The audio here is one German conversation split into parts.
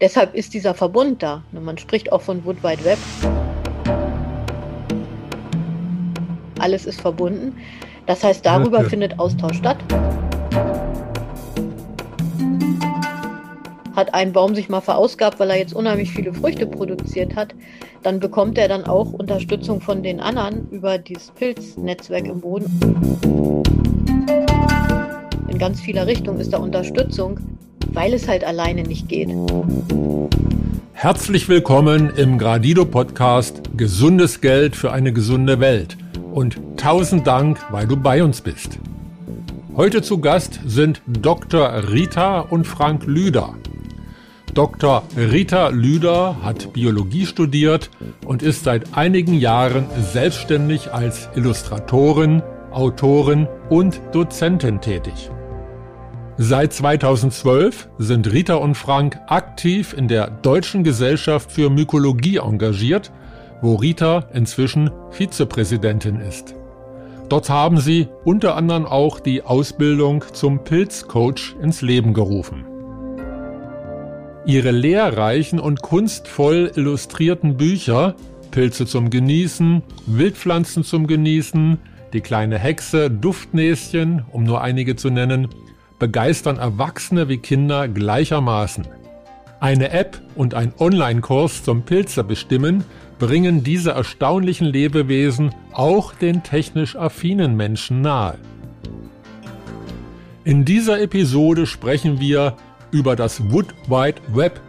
Deshalb ist dieser Verbund da. Man spricht auch von Wood Wide Web. Alles ist verbunden. Das heißt, darüber findet Austausch statt. Hat ein Baum sich mal verausgabt, weil er jetzt unheimlich viele Früchte produziert hat, dann bekommt er dann auch Unterstützung von den anderen über dieses Pilznetzwerk im Boden. In ganz vieler Richtung ist da Unterstützung, weil es halt alleine nicht geht. Herzlich willkommen im Gradido Podcast Gesundes Geld für eine gesunde Welt und tausend Dank, weil du bei uns bist. Heute zu Gast sind Dr. Rita und Frank Lüder. Dr. Rita Lüder hat Biologie studiert und ist seit einigen Jahren selbstständig als Illustratorin, Autorin und Dozentin tätig. Seit 2012 sind Rita und Frank aktiv in der Deutschen Gesellschaft für Mykologie engagiert, wo Rita inzwischen Vizepräsidentin ist. Dort haben sie unter anderem auch die Ausbildung zum Pilzcoach ins Leben gerufen. Ihre lehrreichen und kunstvoll illustrierten Bücher Pilze zum Genießen, Wildpflanzen zum Genießen, Die kleine Hexe, Duftnäschen, um nur einige zu nennen, begeistern Erwachsene wie Kinder gleichermaßen. Eine App und ein Online-Kurs zum Pilzer bestimmen bringen diese erstaunlichen Lebewesen auch den technisch affinen Menschen nahe. In dieser Episode sprechen wir über das Wood Wide Web,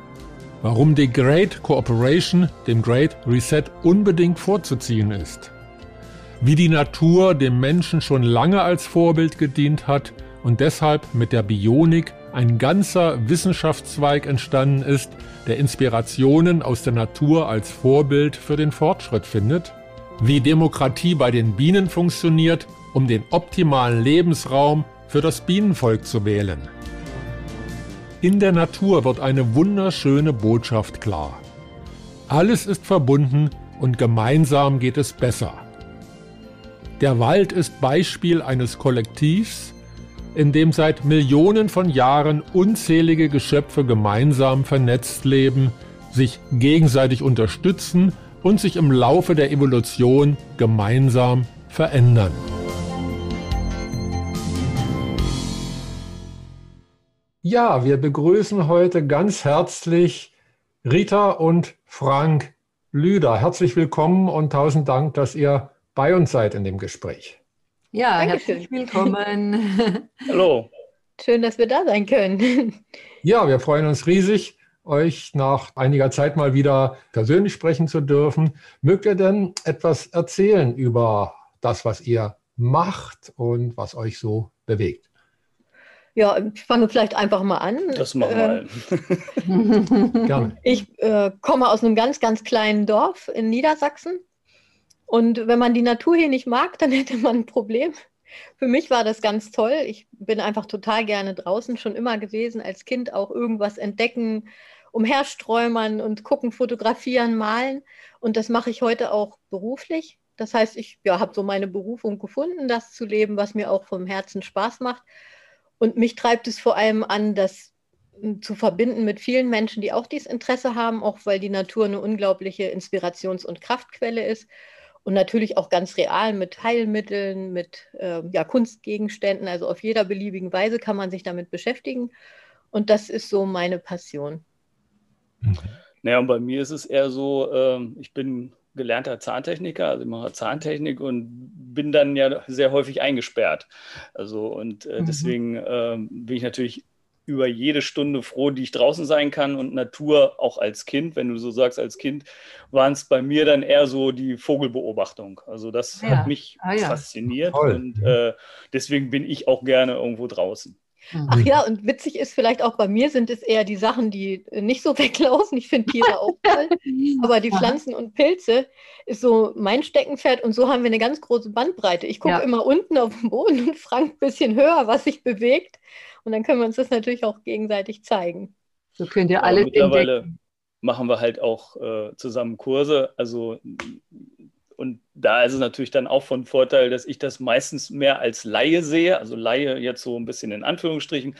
warum die Great Cooperation, dem Great Reset, unbedingt vorzuziehen ist, wie die Natur dem Menschen schon lange als Vorbild gedient hat und deshalb mit der Bionik ein ganzer Wissenschaftszweig entstanden ist, der Inspirationen aus der Natur als Vorbild für den Fortschritt findet, wie Demokratie bei den Bienen funktioniert, um den optimalen Lebensraum für das Bienenvolk zu wählen. In der Natur wird eine wunderschöne Botschaft klar. Alles ist verbunden und gemeinsam geht es besser. Der Wald ist Beispiel eines Kollektivs, in dem seit Millionen von Jahren unzählige Geschöpfe gemeinsam vernetzt leben, sich gegenseitig unterstützen und sich im Laufe der Evolution gemeinsam verändern. Ja, wir begrüßen heute ganz herzlich Rita und Frank Lüder. Herzlich willkommen und tausend Dank, dass ihr bei uns seid in dem Gespräch. Ja, Dankeschön. herzlich willkommen. Hallo. Schön, dass wir da sein können. Ja, wir freuen uns riesig, euch nach einiger Zeit mal wieder persönlich sprechen zu dürfen. Mögt ihr denn etwas erzählen über das, was ihr macht und was euch so bewegt? Ja, ich fange vielleicht einfach mal an. Das machen wir. Äh, Gerne. Ich äh, komme aus einem ganz, ganz kleinen Dorf in Niedersachsen und wenn man die Natur hier nicht mag, dann hätte man ein Problem. Für mich war das ganz toll. Ich bin einfach total gerne draußen, schon immer gewesen, als Kind auch irgendwas entdecken, umhersträumern und gucken, fotografieren, malen. Und das mache ich heute auch beruflich. Das heißt, ich ja, habe so meine Berufung gefunden, das zu leben, was mir auch vom Herzen Spaß macht. Und mich treibt es vor allem an, das hm, zu verbinden mit vielen Menschen, die auch dieses Interesse haben, auch weil die Natur eine unglaubliche Inspirations- und Kraftquelle ist und natürlich auch ganz real mit Heilmitteln, mit äh, ja, Kunstgegenständen. Also auf jeder beliebigen Weise kann man sich damit beschäftigen. Und das ist so meine Passion. Mhm. Naja, und bei mir ist es eher so, äh, ich bin gelernter Zahntechniker, also ich mache Zahntechnik und bin dann ja sehr häufig eingesperrt. Also und äh, mhm. deswegen äh, bin ich natürlich über jede Stunde froh, die ich draußen sein kann und Natur auch als Kind, wenn du so sagst, als Kind, waren es bei mir dann eher so die Vogelbeobachtung. Also das ja. hat mich ah, ja. fasziniert Toll. und äh, deswegen bin ich auch gerne irgendwo draußen. Ach ja, und witzig ist vielleicht auch bei mir sind es eher die Sachen, die nicht so weglaufen. Ich finde Tiere auch toll, aber die Pflanzen und Pilze ist so mein Steckenpferd und so haben wir eine ganz große Bandbreite. Ich gucke ja. immer unten auf den Boden und Frank ein bisschen höher, was sich bewegt. Und dann können wir uns das natürlich auch gegenseitig zeigen. So könnt ihr alle ja, mittlerweile entdecken. machen wir halt auch äh, zusammen Kurse. Also und da ist es natürlich dann auch von Vorteil, dass ich das meistens mehr als Laie sehe, also Laie jetzt so ein bisschen in Anführungsstrichen.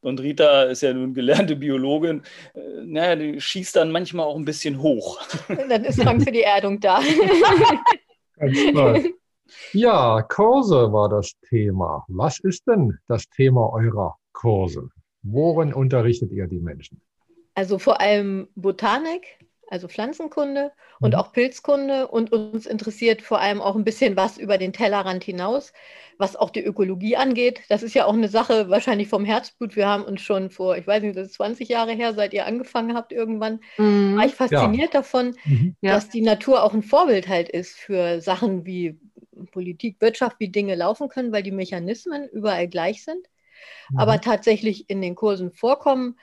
Und Rita ist ja nun gelernte Biologin, äh, naja, die schießt dann manchmal auch ein bisschen hoch. Dann ist Frank für die Erdung da. Ganz klar. Ja, Kurse war das Thema. Was ist denn das Thema eurer Kurse? Worin unterrichtet ihr die Menschen? Also vor allem Botanik, also Pflanzenkunde und mhm. auch Pilzkunde. Und uns interessiert vor allem auch ein bisschen was über den Tellerrand hinaus, was auch die Ökologie angeht. Das ist ja auch eine Sache wahrscheinlich vom Herzblut. Wir haben uns schon vor, ich weiß nicht, das ist 20 Jahre her, seit ihr angefangen habt irgendwann, mhm. war ich fasziniert ja. davon, mhm. dass die Natur auch ein Vorbild halt ist für Sachen wie Politik, Wirtschaft, wie Dinge laufen können, weil die Mechanismen überall gleich sind. Mhm. Aber tatsächlich in den Kursen vorkommen,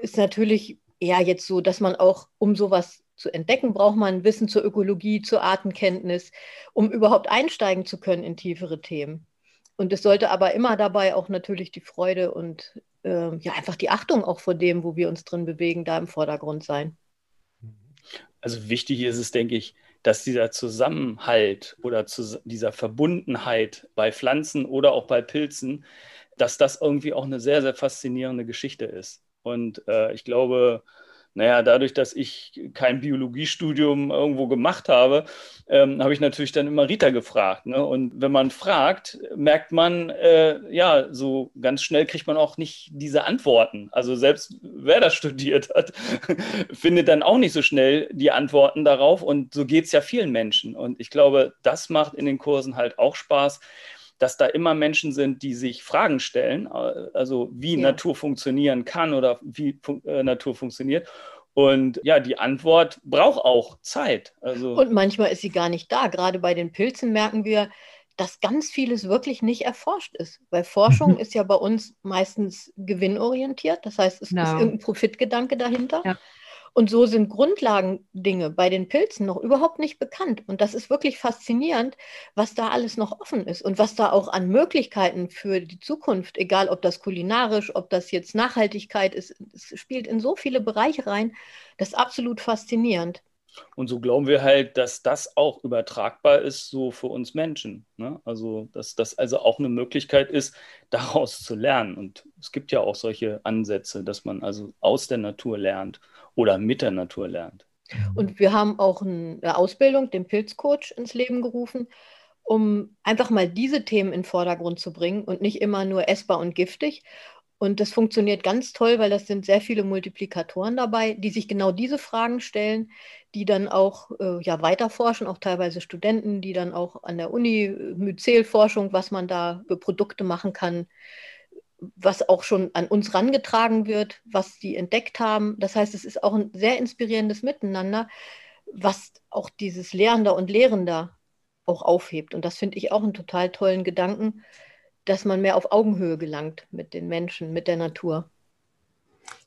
ist natürlich eher jetzt so, dass man auch, um sowas zu entdecken, braucht man Wissen zur Ökologie, zur Artenkenntnis, um überhaupt einsteigen zu können in tiefere Themen. Und es sollte aber immer dabei auch natürlich die Freude und äh, ja einfach die Achtung auch vor dem, wo wir uns drin bewegen, da im Vordergrund sein. Also wichtig ist es, denke ich, dass dieser Zusammenhalt oder zu, dieser Verbundenheit bei Pflanzen oder auch bei Pilzen, dass das irgendwie auch eine sehr, sehr faszinierende Geschichte ist. Und äh, ich glaube, naja, dadurch, dass ich kein Biologiestudium irgendwo gemacht habe, ähm, habe ich natürlich dann immer Rita gefragt. Ne? Und wenn man fragt, merkt man, äh, ja, so ganz schnell kriegt man auch nicht diese Antworten. Also selbst wer das studiert hat, findet dann auch nicht so schnell die Antworten darauf. Und so geht es ja vielen Menschen. Und ich glaube, das macht in den Kursen halt auch Spaß dass da immer Menschen sind, die sich Fragen stellen, äh, also wie ja. Natur funktionieren kann oder wie fun äh, Natur funktioniert. Und ja, die Antwort braucht auch Zeit. Also und manchmal ist sie gar nicht da. Gerade bei den Pilzen merken wir, dass ganz vieles wirklich nicht erforscht ist. Weil Forschung mhm. ist ja bei uns meistens gewinnorientiert. Das heißt, es no. ist genau. irgendein Profitgedanke dahinter. Ja. Und so sind Grundlagendinge bei den Pilzen noch überhaupt nicht bekannt. Und das ist wirklich faszinierend, was da alles noch offen ist und was da auch an Möglichkeiten für die Zukunft, egal ob das kulinarisch, ob das jetzt Nachhaltigkeit ist, es spielt in so viele Bereiche rein. Das ist absolut faszinierend. Und so glauben wir halt, dass das auch übertragbar ist, so für uns Menschen. Ne? Also, dass das also auch eine Möglichkeit ist, daraus zu lernen. Und es gibt ja auch solche Ansätze, dass man also aus der Natur lernt oder mit der Natur lernt. Und wir haben auch eine Ausbildung, den Pilzcoach, ins Leben gerufen, um einfach mal diese Themen in den Vordergrund zu bringen und nicht immer nur essbar und giftig. Und das funktioniert ganz toll, weil das sind sehr viele Multiplikatoren dabei, die sich genau diese Fragen stellen, die dann auch äh, ja, weiterforschen, auch teilweise Studenten, die dann auch an der Uni äh, Myzelforschung, was man da für Produkte machen kann, was auch schon an uns rangetragen wird, was die entdeckt haben. Das heißt, es ist auch ein sehr inspirierendes Miteinander, was auch dieses Lehrender und Lehrender auch aufhebt. Und das finde ich auch einen total tollen Gedanken, dass man mehr auf Augenhöhe gelangt mit den Menschen, mit der Natur.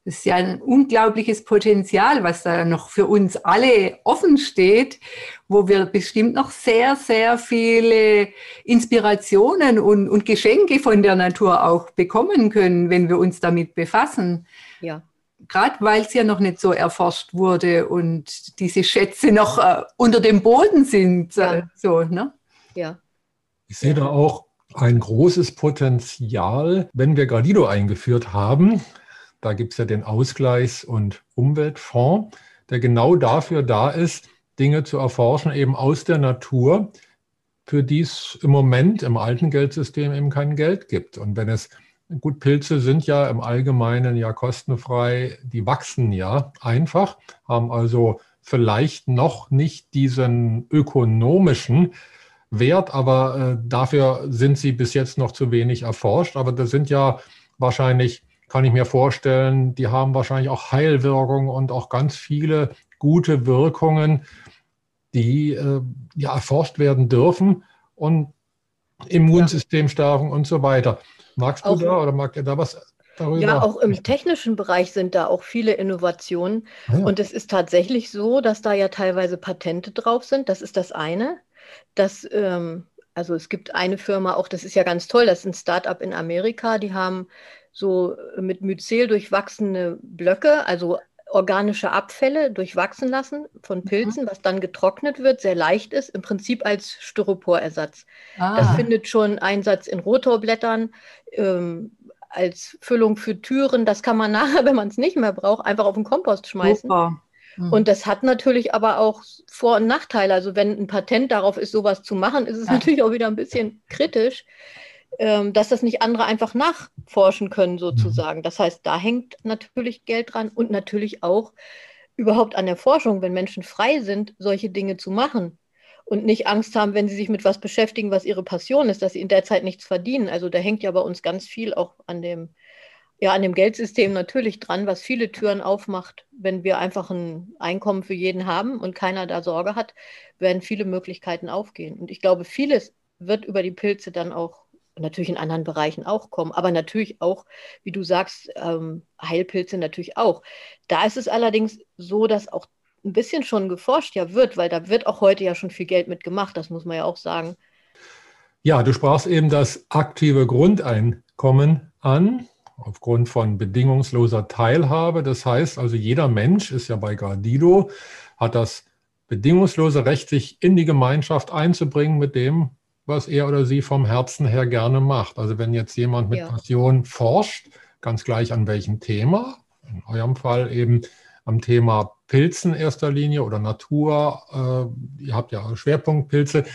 Das ist ja ein unglaubliches Potenzial, was da noch für uns alle offen steht, wo wir bestimmt noch sehr, sehr viele Inspirationen und, und Geschenke von der Natur auch bekommen können, wenn wir uns damit befassen. Ja. Gerade weil es ja noch nicht so erforscht wurde und diese Schätze noch äh, unter dem Boden sind. Äh, ja. so, ne? ja. Ich sehe da auch ein großes Potenzial, wenn wir Gradido eingeführt haben, da gibt es ja den Ausgleichs- und Umweltfonds, der genau dafür da ist, Dinge zu erforschen, eben aus der Natur, für die es im Moment im alten Geldsystem eben kein Geld gibt. Und wenn es, gut, Pilze sind ja im Allgemeinen ja kostenfrei, die wachsen ja einfach, haben also vielleicht noch nicht diesen ökonomischen Wert, aber äh, dafür sind sie bis jetzt noch zu wenig erforscht. Aber das sind ja wahrscheinlich kann ich mir vorstellen, die haben wahrscheinlich auch Heilwirkungen und auch ganz viele gute Wirkungen, die äh, ja erforscht werden dürfen und Immunsystem stärken und so weiter. Magst du auch, da oder mag ihr da was darüber? Ja, auch im technischen Bereich sind da auch viele Innovationen. Ah, ja. Und es ist tatsächlich so, dass da ja teilweise Patente drauf sind. Das ist das eine. Das ähm, also es gibt eine Firma, auch das ist ja ganz toll, das ist ein Startup in Amerika, die haben so mit Myzel durchwachsene Blöcke, also organische Abfälle durchwachsen lassen von mhm. Pilzen, mhm. was dann getrocknet wird, sehr leicht ist, im Prinzip als Styroporersatz. Ah. Das findet schon Einsatz in Rotorblättern, ähm, als Füllung für Türen. Das kann man nachher, wenn man es nicht mehr braucht, einfach auf den Kompost schmeißen. Mhm. Und das hat natürlich aber auch Vor- und Nachteile. Also wenn ein Patent darauf ist, sowas zu machen, ist es ja. natürlich auch wieder ein bisschen kritisch, dass das nicht andere einfach nachforschen können, sozusagen. Mhm. Das heißt, da hängt natürlich Geld dran und natürlich auch überhaupt an der Forschung, wenn Menschen frei sind, solche Dinge zu machen und nicht Angst haben, wenn sie sich mit was beschäftigen, was ihre Passion ist, dass sie in der Zeit nichts verdienen. Also da hängt ja bei uns ganz viel auch an dem, ja, an dem Geldsystem natürlich dran, was viele Türen aufmacht. Wenn wir einfach ein Einkommen für jeden haben und keiner da Sorge hat, werden viele Möglichkeiten aufgehen. Und ich glaube, vieles wird über die Pilze dann auch natürlich in anderen Bereichen auch kommen, aber natürlich auch, wie du sagst, ähm, Heilpilze natürlich auch. Da ist es allerdings so, dass auch ein bisschen schon geforscht ja wird, weil da wird auch heute ja schon viel Geld mitgemacht, das muss man ja auch sagen. Ja, du sprachst eben das aktive Grundeinkommen an, aufgrund von bedingungsloser Teilhabe. Das heißt also, jeder Mensch ist ja bei Gardido, hat das bedingungslose Recht, sich in die Gemeinschaft einzubringen mit dem, was er oder sie vom Herzen her gerne macht. Also wenn jetzt jemand mit ja. Passion forscht, ganz gleich an welchem Thema, in eurem Fall eben am Thema Pilzen in erster Linie oder Natur, äh, ihr habt ja Schwerpunktpilze,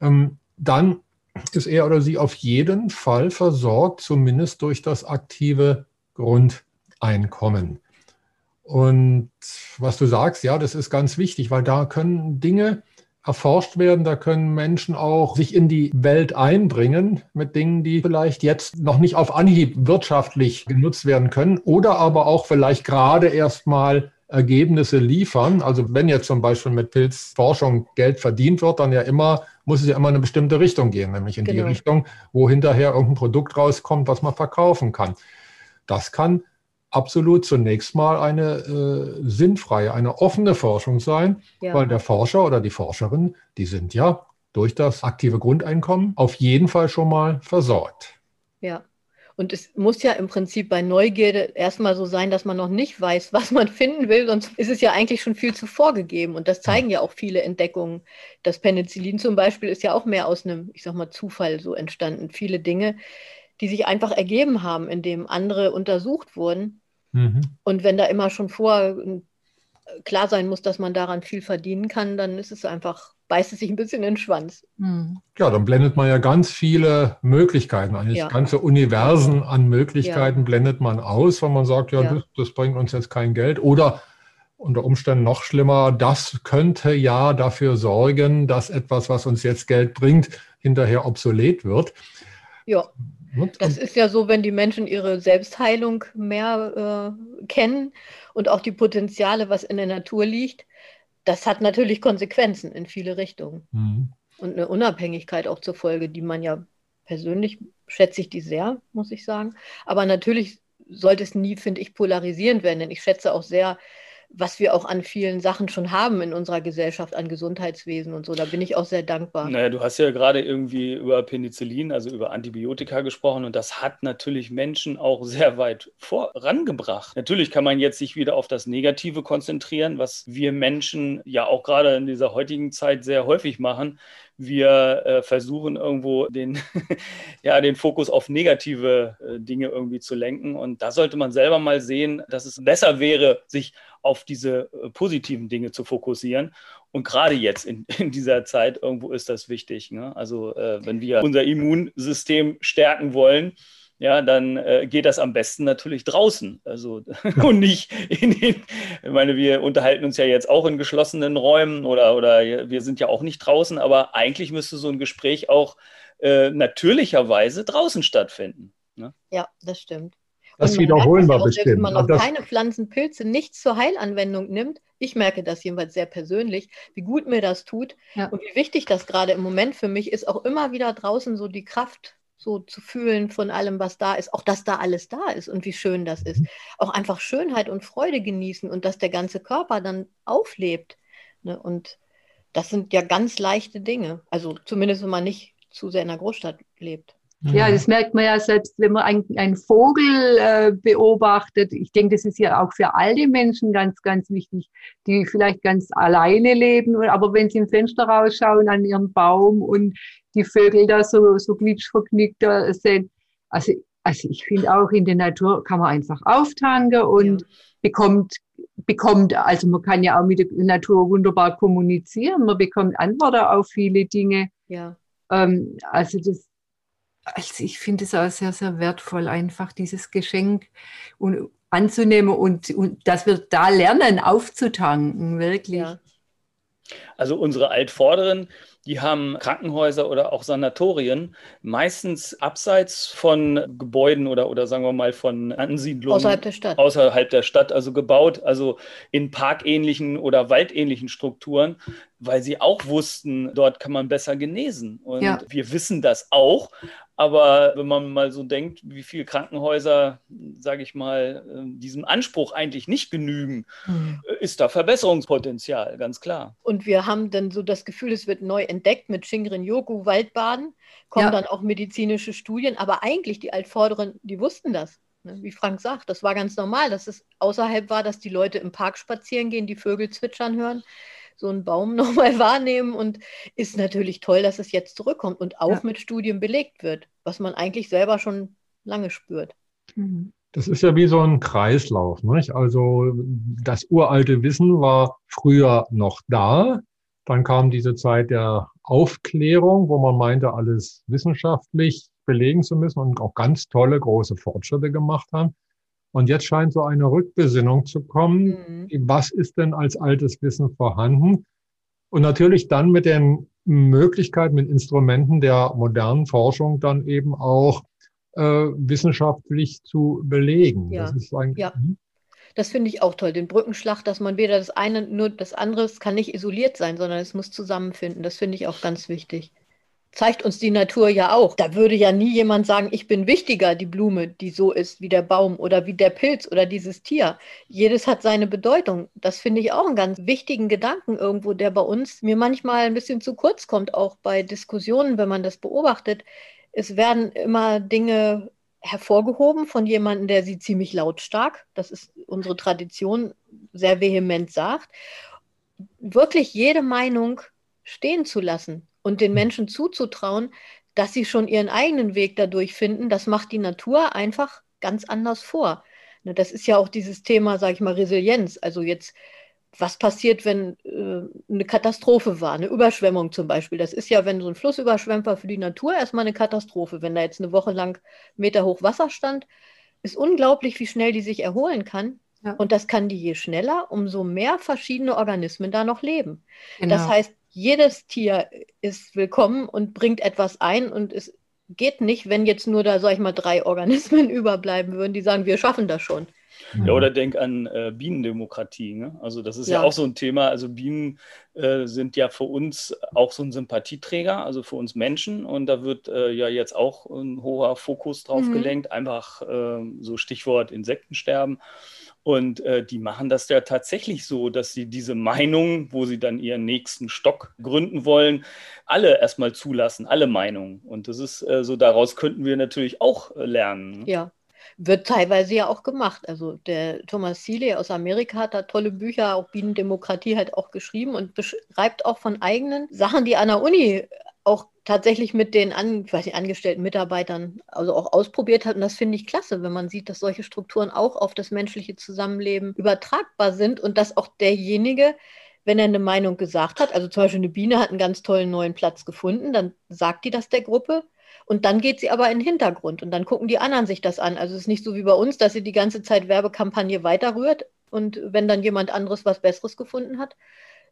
ähm, dann ist er oder sie auf jeden Fall versorgt, zumindest durch das aktive Grundeinkommen. Und was du sagst, ja, das ist ganz wichtig, weil da können Dinge erforscht werden. Da können Menschen auch sich in die Welt einbringen mit Dingen, die vielleicht jetzt noch nicht auf Anhieb wirtschaftlich genutzt werden können oder aber auch vielleicht gerade erst mal Ergebnisse liefern. Also wenn jetzt zum Beispiel mit Pilzforschung Geld verdient wird, dann ja immer, muss es ja immer in eine bestimmte Richtung gehen, nämlich in genau. die Richtung, wo hinterher irgendein Produkt rauskommt, was man verkaufen kann. Das kann absolut zunächst mal eine äh, sinnfreie, eine offene Forschung sein, ja. weil der Forscher oder die Forscherin, die sind ja durch das aktive Grundeinkommen auf jeden Fall schon mal versorgt. Ja. Und es muss ja im Prinzip bei Neugierde erstmal so sein, dass man noch nicht weiß, was man finden will, sonst ist es ja eigentlich schon viel zu vorgegeben. Und das zeigen ja, ja auch viele Entdeckungen. Das Penicillin zum Beispiel ist ja auch mehr aus einem, ich sag mal, Zufall so entstanden. Viele Dinge, die sich einfach ergeben haben, indem andere untersucht wurden Mhm. Und wenn da immer schon vor äh, klar sein muss, dass man daran viel verdienen kann, dann ist es einfach, beißt es sich ein bisschen in den Schwanz. Mhm. Ja, dann blendet man ja ganz viele Möglichkeiten, eigentlich ja. ganze Universen an Möglichkeiten ja. blendet man aus, wenn man sagt, ja, ja. Das, das bringt uns jetzt kein Geld. Oder unter Umständen noch schlimmer, das könnte ja dafür sorgen, dass etwas, was uns jetzt Geld bringt, hinterher obsolet wird. Ja. Das ist ja so, wenn die Menschen ihre Selbstheilung mehr äh, kennen und auch die Potenziale, was in der Natur liegt. Das hat natürlich Konsequenzen in viele Richtungen. Mhm. Und eine Unabhängigkeit auch zur Folge, die man ja persönlich schätze ich die sehr, muss ich sagen. Aber natürlich sollte es nie, finde ich, polarisierend werden, denn ich schätze auch sehr was wir auch an vielen Sachen schon haben in unserer Gesellschaft, an Gesundheitswesen und so. Da bin ich auch sehr dankbar. Naja, du hast ja gerade irgendwie über Penicillin, also über Antibiotika gesprochen und das hat natürlich Menschen auch sehr weit vorangebracht. Natürlich kann man jetzt sich wieder auf das Negative konzentrieren, was wir Menschen ja auch gerade in dieser heutigen Zeit sehr häufig machen. Wir äh, versuchen irgendwo den, ja, den Fokus auf negative äh, Dinge irgendwie zu lenken. Und da sollte man selber mal sehen, dass es besser wäre, sich auf diese äh, positiven Dinge zu fokussieren. Und gerade jetzt in, in dieser Zeit irgendwo ist das wichtig. Ne? Also äh, wenn wir unser Immunsystem stärken wollen, ja, dann äh, geht das am besten natürlich draußen. Also und nicht in den, ich meine, wir unterhalten uns ja jetzt auch in geschlossenen Räumen oder, oder wir sind ja auch nicht draußen, aber eigentlich müsste so ein Gespräch auch äh, natürlicherweise draußen stattfinden. Ne? Ja, das stimmt. Das wiederholen wir bestimmt. Wenn man noch keine Pflanzenpilze nicht zur Heilanwendung nimmt, ich merke das jedenfalls sehr persönlich, wie gut mir das tut ja. und wie wichtig das gerade im Moment für mich ist, auch immer wieder draußen so die Kraft so zu fühlen von allem, was da ist, auch dass da alles da ist und wie schön das ist. Auch einfach Schönheit und Freude genießen und dass der ganze Körper dann auflebt. Ne? Und das sind ja ganz leichte Dinge. Also zumindest, wenn man nicht zu sehr in der Großstadt lebt. Ja, das merkt man ja selbst, wenn man einen, Vogel äh, beobachtet. Ich denke, das ist ja auch für alte Menschen ganz, ganz wichtig, die vielleicht ganz alleine leben. Aber wenn sie im Fenster rausschauen an ihren Baum und die Vögel da so, so glitschvergnügt da sind. Also, also ich finde auch in der Natur kann man einfach auftanken und ja. bekommt, bekommt, also man kann ja auch mit der Natur wunderbar kommunizieren. Man bekommt Antworten auf viele Dinge. Ja. Ähm, also das, also ich finde es auch sehr, sehr wertvoll, einfach dieses Geschenk und, anzunehmen und, und dass wir da lernen, aufzutanken, wirklich. Ja. Also unsere Altvorderen, die haben Krankenhäuser oder auch Sanatorien, meistens abseits von Gebäuden oder, oder sagen wir mal von Ansiedlungen. Außerhalb der Stadt. Außerhalb der Stadt, also gebaut, also in parkähnlichen oder waldähnlichen Strukturen, weil sie auch wussten, dort kann man besser genesen. Und ja. wir wissen das auch, aber wenn man mal so denkt, wie viele Krankenhäuser, sage ich mal, ähm, diesem Anspruch eigentlich nicht genügen, mhm. ist da Verbesserungspotenzial, ganz klar. Und wir haben dann so das Gefühl, es wird neu entdeckt mit Shinrin-yoku, Waldbaden, kommen ja. dann auch medizinische Studien, aber eigentlich die Altvorderen, die wussten das. Ne? Wie Frank sagt, das war ganz normal, dass es außerhalb war, dass die Leute im Park spazieren gehen, die Vögel zwitschern hören so einen Baum nochmal wahrnehmen und ist natürlich toll, dass es jetzt zurückkommt und auch ja. mit Studien belegt wird, was man eigentlich selber schon lange spürt. Mhm. Das ist ja wie so ein Kreislauf. Nicht? Also das uralte Wissen war früher noch da. Dann kam diese Zeit der Aufklärung, wo man meinte, alles wissenschaftlich belegen zu müssen und auch ganz tolle große Fortschritte gemacht haben. Und jetzt scheint so eine Rückbesinnung zu kommen. Mhm. Was ist denn als altes Wissen vorhanden? Und natürlich dann mit den Möglichkeiten, mit Instrumenten der modernen Forschung dann eben auch äh, wissenschaftlich zu belegen. Ja. Das ist eigentlich, ja. Das finde ich auch toll, den Brückenschlag, dass man weder das eine, nur das andere, es kann nicht isoliert sein, sondern es muss zusammenfinden. Das finde ich auch ganz wichtig zeigt uns die Natur ja auch. Da würde ja nie jemand sagen, ich bin wichtiger, die Blume, die so ist wie der Baum oder wie der Pilz oder dieses Tier. Jedes hat seine Bedeutung. Das finde ich auch einen ganz wichtigen Gedanken irgendwo, der bei uns mir manchmal ein bisschen zu kurz kommt, auch bei Diskussionen, wenn man das beobachtet. Es werden immer Dinge hervorgehoben von jemandem, der sie ziemlich lautstark, das ist unsere Tradition, sehr vehement sagt. Wirklich jede Meinung stehen zu lassen und den Menschen zuzutrauen, dass sie schon ihren eigenen Weg dadurch finden, das macht die Natur einfach ganz anders vor. Ne, das ist ja auch dieses Thema, sage ich mal, Resilienz. Also jetzt, was passiert, wenn äh, eine Katastrophe war, eine Überschwemmung zum Beispiel. Das ist ja, wenn so ein Fluss überschwemmt war, für die Natur erstmal eine Katastrophe. Wenn da jetzt eine Woche lang Meter hoch Wasser stand, ist unglaublich, wie schnell die sich erholen kann. Ja. Und das kann die je schneller, umso mehr verschiedene Organismen da noch leben. Genau. Das heißt, jedes Tier ist willkommen und bringt etwas ein und es geht nicht, wenn jetzt nur da, sag ich mal, drei Organismen überbleiben würden, die sagen, wir schaffen das schon. Ja, oder denk an äh, Bienendemokratie. Ne? Also das ist ja. ja. auch so ein Thema. Also Bienen äh, sind ja für uns auch so ein Sympathieträger, also für uns Menschen. Und da wird äh, ja jetzt auch ein hoher Fokus drauf mhm. gelenkt. Einfach ähm, so Stichwort Insektensterben. Und äh, die machen das ja tatsächlich so, dass sie diese Meinung, wo sie dann ihren nächsten Stock gründen wollen, alle erstmal zulassen, alle Meinungen. Und das ist äh, so, daraus könnten wir natürlich auch äh, lernen. Ne? Ja, wird teilweise ja auch gemacht. Also der Thomas Seeley aus Amerika hat da tolle Bücher, auch Bienendemokratie halt auch geschrieben und beschreibt auch von eigenen Sachen, die an der Uni auch tatsächlich mit den an, nicht, angestellten Mitarbeitern also auch ausprobiert hat. Und das finde ich klasse, wenn man sieht, dass solche Strukturen auch auf das menschliche Zusammenleben übertragbar sind und dass auch derjenige, wenn er eine Meinung gesagt hat, also zum Beispiel eine Biene hat einen ganz tollen neuen Platz gefunden, dann sagt die das der Gruppe. Und dann geht sie aber in den Hintergrund und dann gucken die anderen sich das an. Also es ist nicht so wie bei uns, dass sie die ganze Zeit Werbekampagne weiterrührt und wenn dann jemand anderes was Besseres gefunden hat,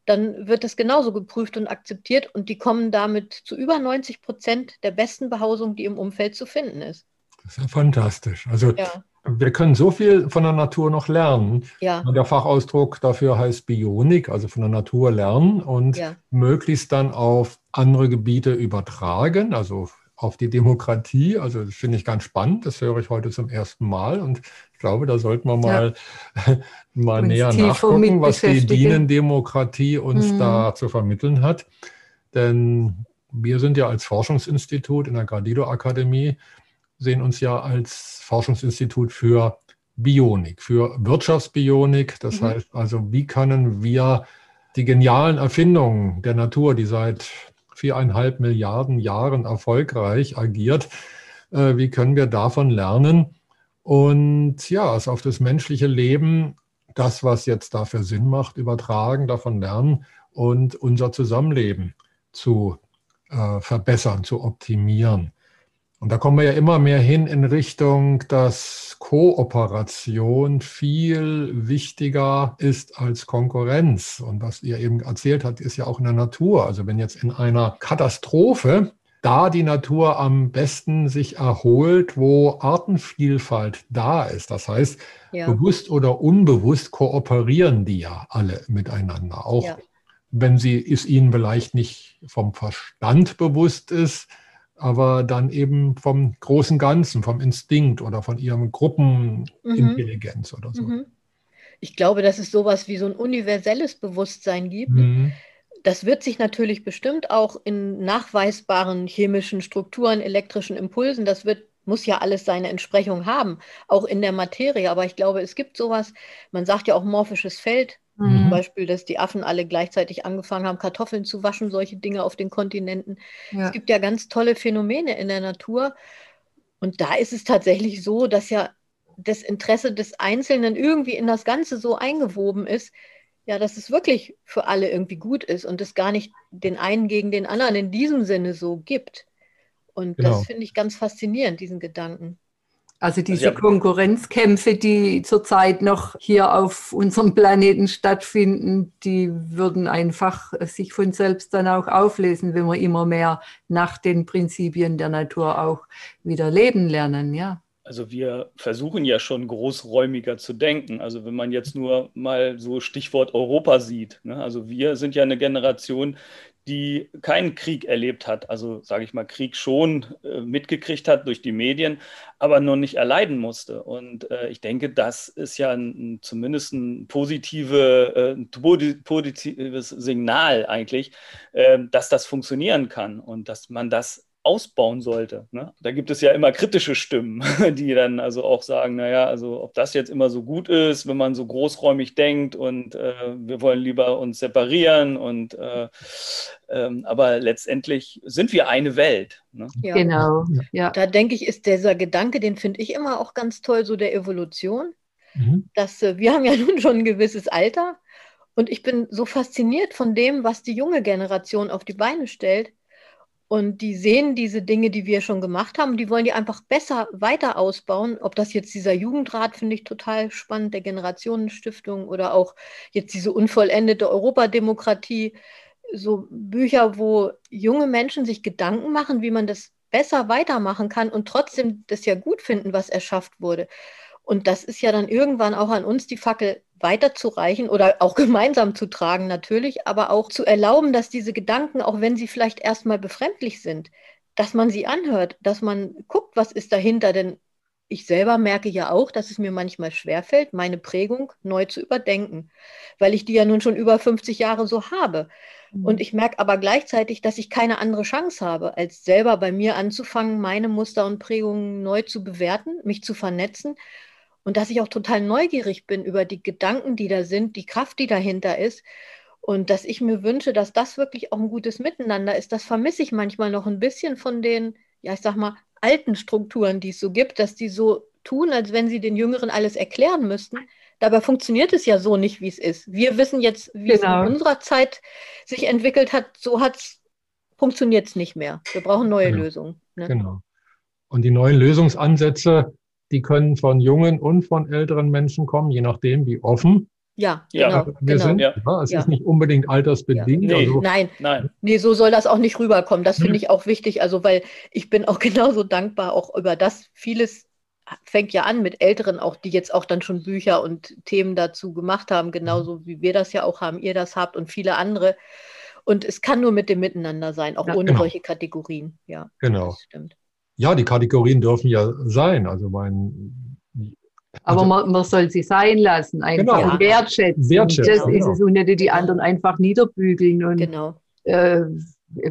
dann wird es genauso geprüft und akzeptiert und die kommen damit zu über 90 Prozent der besten Behausung, die im Umfeld zu finden ist. Das ist ja fantastisch. Also ja. wir können so viel von der Natur noch lernen. Ja. Der Fachausdruck dafür heißt Bionik, also von der Natur lernen und ja. möglichst dann auf andere Gebiete übertragen, also auf die Demokratie. Also das finde ich ganz spannend. Das höre ich heute zum ersten Mal und ich glaube, da sollten wir mal, ja. mal näher nachgucken, was die Bienendemokratie uns mhm. da zu vermitteln hat. Denn wir sind ja als Forschungsinstitut in der Gradido Akademie, sehen uns ja als Forschungsinstitut für Bionik, für Wirtschaftsbionik. Das mhm. heißt also, wie können wir die genialen Erfindungen der Natur, die seit viereinhalb Milliarden Jahren erfolgreich agiert, äh, wie können wir davon lernen und ja, es auf das menschliche Leben, das, was jetzt dafür Sinn macht, übertragen, davon lernen und unser Zusammenleben zu äh, verbessern, zu optimieren. Und da kommen wir ja immer mehr hin in Richtung, dass Kooperation viel wichtiger ist als Konkurrenz. Und was ihr eben erzählt habt, ist ja auch in der Natur. Also wenn jetzt in einer Katastrophe da die Natur am besten sich erholt, wo Artenvielfalt da ist. Das heißt, ja. bewusst oder unbewusst kooperieren die ja alle miteinander. Auch ja. wenn sie es ihnen vielleicht nicht vom Verstand bewusst ist, aber dann eben vom großen Ganzen, vom Instinkt oder von ihrem Gruppenintelligenz mhm. oder so. Mhm. Ich glaube, dass es sowas wie so ein universelles Bewusstsein gibt. Mhm. Das wird sich natürlich bestimmt auch in nachweisbaren chemischen Strukturen, elektrischen Impulsen, das wird muss ja alles seine Entsprechung haben, auch in der Materie. Aber ich glaube, es gibt sowas, man sagt ja auch morphisches Feld, Mhm. Zum Beispiel, dass die Affen alle gleichzeitig angefangen haben, Kartoffeln zu waschen, solche Dinge auf den Kontinenten. Ja. Es gibt ja ganz tolle Phänomene in der Natur. Und da ist es tatsächlich so, dass ja das Interesse des Einzelnen irgendwie in das Ganze so eingewoben ist, ja, dass es wirklich für alle irgendwie gut ist und es gar nicht den einen gegen den anderen in diesem Sinne so gibt. Und genau. das finde ich ganz faszinierend, diesen Gedanken. Also, also diese also Konkurrenzkämpfe, die zurzeit noch hier auf unserem Planeten stattfinden, die würden einfach sich von selbst dann auch auflösen, wenn wir immer mehr nach den Prinzipien der Natur auch wieder leben lernen, ja. Also wir versuchen ja schon großräumiger zu denken. Also wenn man jetzt nur mal so Stichwort Europa sieht. Ne? Also wir sind ja eine Generation, die keinen Krieg erlebt hat, also sage ich mal, Krieg schon äh, mitgekriegt hat durch die Medien, aber noch nicht erleiden musste. Und äh, ich denke, das ist ja ein, zumindest ein, positive, äh, positives Signal eigentlich, äh, dass das funktionieren kann und dass man das ausbauen sollte. Ne? Da gibt es ja immer kritische Stimmen, die dann also auch sagen, naja, also ob das jetzt immer so gut ist, wenn man so großräumig denkt und äh, wir wollen lieber uns separieren und äh, ähm, aber letztendlich sind wir eine Welt. Ne? Ja. Genau. Ja. Da denke ich, ist dieser Gedanke, den finde ich immer auch ganz toll, so der Evolution. Mhm. Dass äh, wir haben ja nun schon ein gewisses Alter und ich bin so fasziniert von dem, was die junge Generation auf die Beine stellt und die sehen diese Dinge, die wir schon gemacht haben, die wollen die einfach besser weiter ausbauen. Ob das jetzt dieser Jugendrat, finde ich total spannend, der Generationenstiftung oder auch jetzt diese unvollendete Europademokratie, so Bücher, wo junge Menschen sich Gedanken machen, wie man das besser weitermachen kann und trotzdem das ja gut finden, was erschafft wurde. Und das ist ja dann irgendwann auch an uns, die Fackel weiterzureichen oder auch gemeinsam zu tragen natürlich, aber auch zu erlauben, dass diese Gedanken, auch wenn sie vielleicht erstmal befremdlich sind, dass man sie anhört, dass man guckt, was ist dahinter, denn ich selber merke ja auch, dass es mir manchmal schwerfällt, meine Prägung neu zu überdenken, weil ich die ja nun schon über 50 Jahre so habe. Mhm. Und ich merke aber gleichzeitig, dass ich keine andere Chance habe, als selber bei mir anzufangen, meine Muster und Prägungen neu zu bewerten, mich zu vernetzen und dass ich auch total neugierig bin über die Gedanken, die da sind, die Kraft, die dahinter ist. Und dass ich mir wünsche, dass das wirklich auch ein gutes Miteinander ist. Das vermisse ich manchmal noch ein bisschen von den, ja, ich sag mal, alten Strukturen, die es so gibt, dass die so tun, als wenn sie den Jüngeren alles erklären müssten. Dabei funktioniert es ja so nicht, wie es ist. Wir wissen jetzt, wie genau. es in genau. unserer Zeit sich entwickelt hat. So funktioniert es nicht mehr. Wir brauchen neue genau. Lösungen. Ne? Genau. Und die neuen Lösungsansätze, die können von jungen und von älteren Menschen kommen, je nachdem, wie offen ja, ja, genau, wir genau. sind. Ja. es ja. ist nicht unbedingt altersbedingt. Ja. Nee, also, nein, nein. Nee, so soll das auch nicht rüberkommen. Das finde ich auch wichtig. Also, weil ich bin auch genauso dankbar auch über das. Vieles fängt ja an mit Älteren auch, die jetzt auch dann schon Bücher und Themen dazu gemacht haben, genauso wie wir das ja auch haben, ihr das habt und viele andere. Und es kann nur mit dem Miteinander sein, auch ohne genau. solche Kategorien. Ja, genau. Das stimmt ja, die Kategorien dürfen ja sein. Also mein, aber also, man, man, soll sie sein lassen, einfach genau. wertschätzen. wertschätzen. Das genau. ist es und nicht die anderen einfach niederbügeln und genau. äh,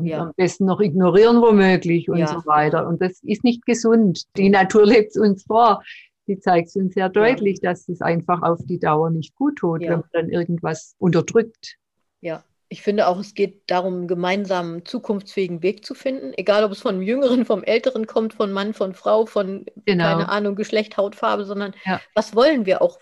ja. am besten noch ignorieren womöglich und ja. so weiter. Und das ist nicht gesund. Die Natur lebt uns vor. Die zeigt uns sehr deutlich, ja. dass es einfach auf die Dauer nicht gut tut, wenn man dann irgendwas unterdrückt. Ja, ich finde auch, es geht darum, einen gemeinsamen zukunftsfähigen Weg zu finden, egal ob es von Jüngeren, vom Älteren kommt, von Mann, von Frau, von genau. keine Ahnung, Geschlecht, Hautfarbe, sondern ja. was wollen wir auch?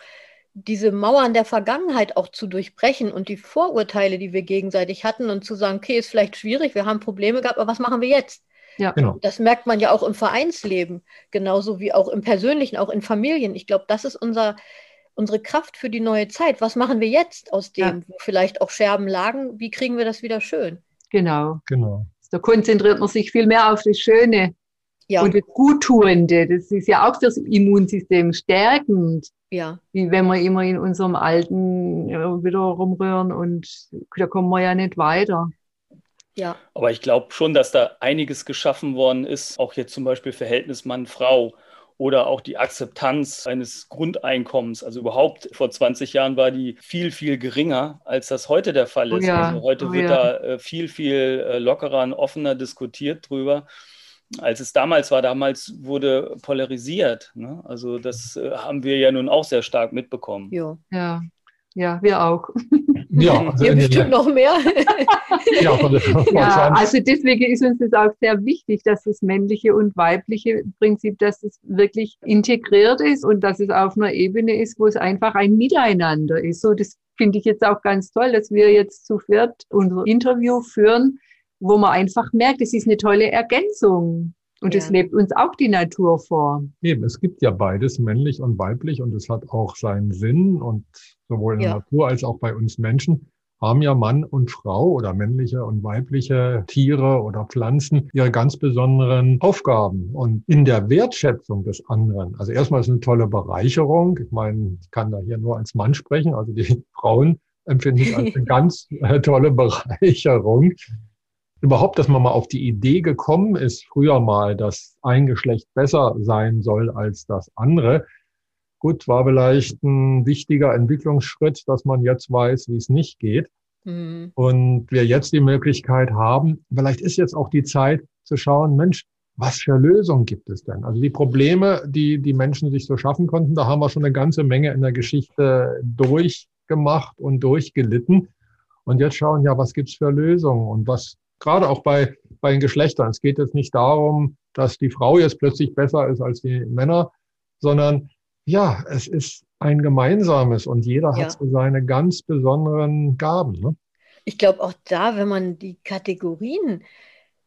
Diese Mauern der Vergangenheit auch zu durchbrechen und die Vorurteile, die wir gegenseitig hatten und zu sagen, okay, ist vielleicht schwierig, wir haben Probleme gehabt, aber was machen wir jetzt? Ja. Genau. Das merkt man ja auch im Vereinsleben, genauso wie auch im persönlichen, auch in Familien. Ich glaube, das ist unser, unsere Kraft für die neue Zeit. Was machen wir jetzt aus dem, ja. wo vielleicht auch Scherben lagen? Wie kriegen wir das wieder schön? Genau. genau. Da konzentriert man sich viel mehr auf das Schöne ja. und das Guttuende. Das ist ja auch fürs Immunsystem stärkend. Ja. Wie wenn wir immer in unserem Alten wieder rumrühren und da kommen wir ja nicht weiter. Ja. Aber ich glaube schon, dass da einiges geschaffen worden ist, auch jetzt zum Beispiel Verhältnis Mann-Frau oder auch die Akzeptanz eines Grundeinkommens. Also überhaupt vor 20 Jahren war die viel, viel geringer, als das heute der Fall ist. Oh ja, also heute oh wird ja. da äh, viel, viel äh, lockerer und offener diskutiert drüber. Als es damals war, damals wurde polarisiert. Ne? Also das äh, haben wir ja nun auch sehr stark mitbekommen. Ja, ja, ja wir auch. Ja, also Ihr bestimmt noch mehr. ja, ja, also deswegen ist uns das auch sehr wichtig, dass das männliche und weibliche Prinzip, dass es wirklich integriert ist und dass es auf einer Ebene ist, wo es einfach ein Miteinander ist. So, das finde ich jetzt auch ganz toll, dass wir jetzt zu viert unser Interview führen, wo man einfach merkt, es ist eine tolle Ergänzung. Und es ja. lebt uns auch die Natur vor. Eben, es gibt ja beides, männlich und weiblich, und es hat auch seinen Sinn. Und sowohl in ja. der Natur als auch bei uns Menschen haben ja Mann und Frau oder männliche und weibliche Tiere oder Pflanzen ihre ganz besonderen Aufgaben. Und in der Wertschätzung des anderen, also erstmal ist es eine tolle Bereicherung. Ich meine, ich kann da hier nur als Mann sprechen, also die Frauen empfinden es als eine ganz äh, tolle Bereicherung überhaupt, dass man mal auf die Idee gekommen ist, früher mal, dass ein Geschlecht besser sein soll als das andere. Gut, war vielleicht ein wichtiger Entwicklungsschritt, dass man jetzt weiß, wie es nicht geht. Mhm. Und wir jetzt die Möglichkeit haben, vielleicht ist jetzt auch die Zeit zu schauen, Mensch, was für Lösungen gibt es denn? Also die Probleme, die die Menschen sich so schaffen konnten, da haben wir schon eine ganze Menge in der Geschichte durchgemacht und durchgelitten. Und jetzt schauen, ja, was gibt's für Lösungen und was gerade auch bei, bei den Geschlechtern. Es geht jetzt nicht darum, dass die Frau jetzt plötzlich besser ist als die Männer, sondern ja, es ist ein gemeinsames und jeder ja. hat so seine ganz besonderen Gaben. Ne? Ich glaube auch da, wenn man die Kategorien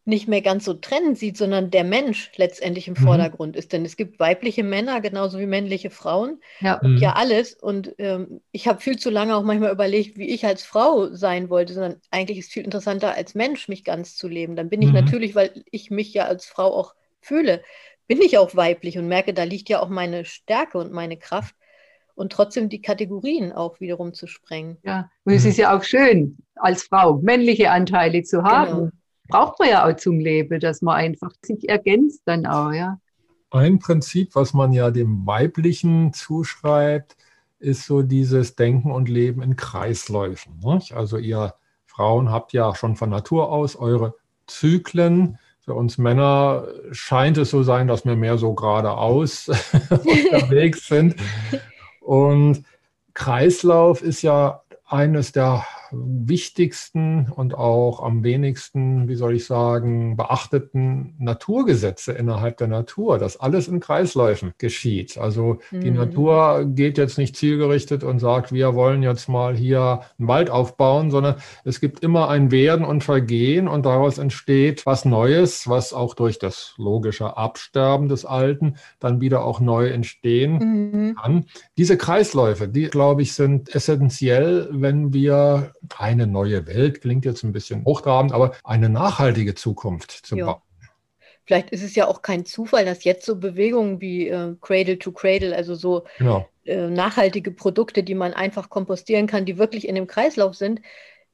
nicht mehr ganz so trennend sieht, sondern der Mensch letztendlich im mhm. Vordergrund ist. Denn es gibt weibliche Männer genauso wie männliche Frauen. Ja, mhm. ja alles. Und ähm, ich habe viel zu lange auch manchmal überlegt, wie ich als Frau sein wollte, sondern eigentlich ist es viel interessanter, als Mensch mich ganz zu leben. Dann bin ich mhm. natürlich, weil ich mich ja als Frau auch fühle, bin ich auch weiblich und merke, da liegt ja auch meine Stärke und meine Kraft. Und trotzdem die Kategorien auch wiederum zu sprengen. Ja, und es ist ja auch schön, als Frau männliche Anteile zu haben. Genau braucht man ja auch zum Leben, dass man einfach sich ergänzt dann auch, ja. Ein Prinzip, was man ja dem Weiblichen zuschreibt, ist so dieses Denken und Leben in Kreisläufen. Nicht? Also ihr Frauen habt ja schon von Natur aus eure Zyklen. Für uns Männer scheint es so sein, dass wir mehr so geradeaus unterwegs sind. Und Kreislauf ist ja eines der wichtigsten und auch am wenigsten, wie soll ich sagen, beachteten Naturgesetze innerhalb der Natur, dass alles in Kreisläufen geschieht. Also die mhm. Natur geht jetzt nicht zielgerichtet und sagt, wir wollen jetzt mal hier einen Wald aufbauen, sondern es gibt immer ein Werden und Vergehen und daraus entsteht was Neues, was auch durch das logische Absterben des Alten dann wieder auch neu entstehen mhm. kann. Diese Kreisläufe, die, glaube ich, sind essentiell, wenn wir eine neue Welt, klingt jetzt ein bisschen hochtrabend, aber eine nachhaltige Zukunft zu ja. bauen. Vielleicht ist es ja auch kein Zufall, dass jetzt so Bewegungen wie äh, Cradle to Cradle, also so genau. äh, nachhaltige Produkte, die man einfach kompostieren kann, die wirklich in dem Kreislauf sind,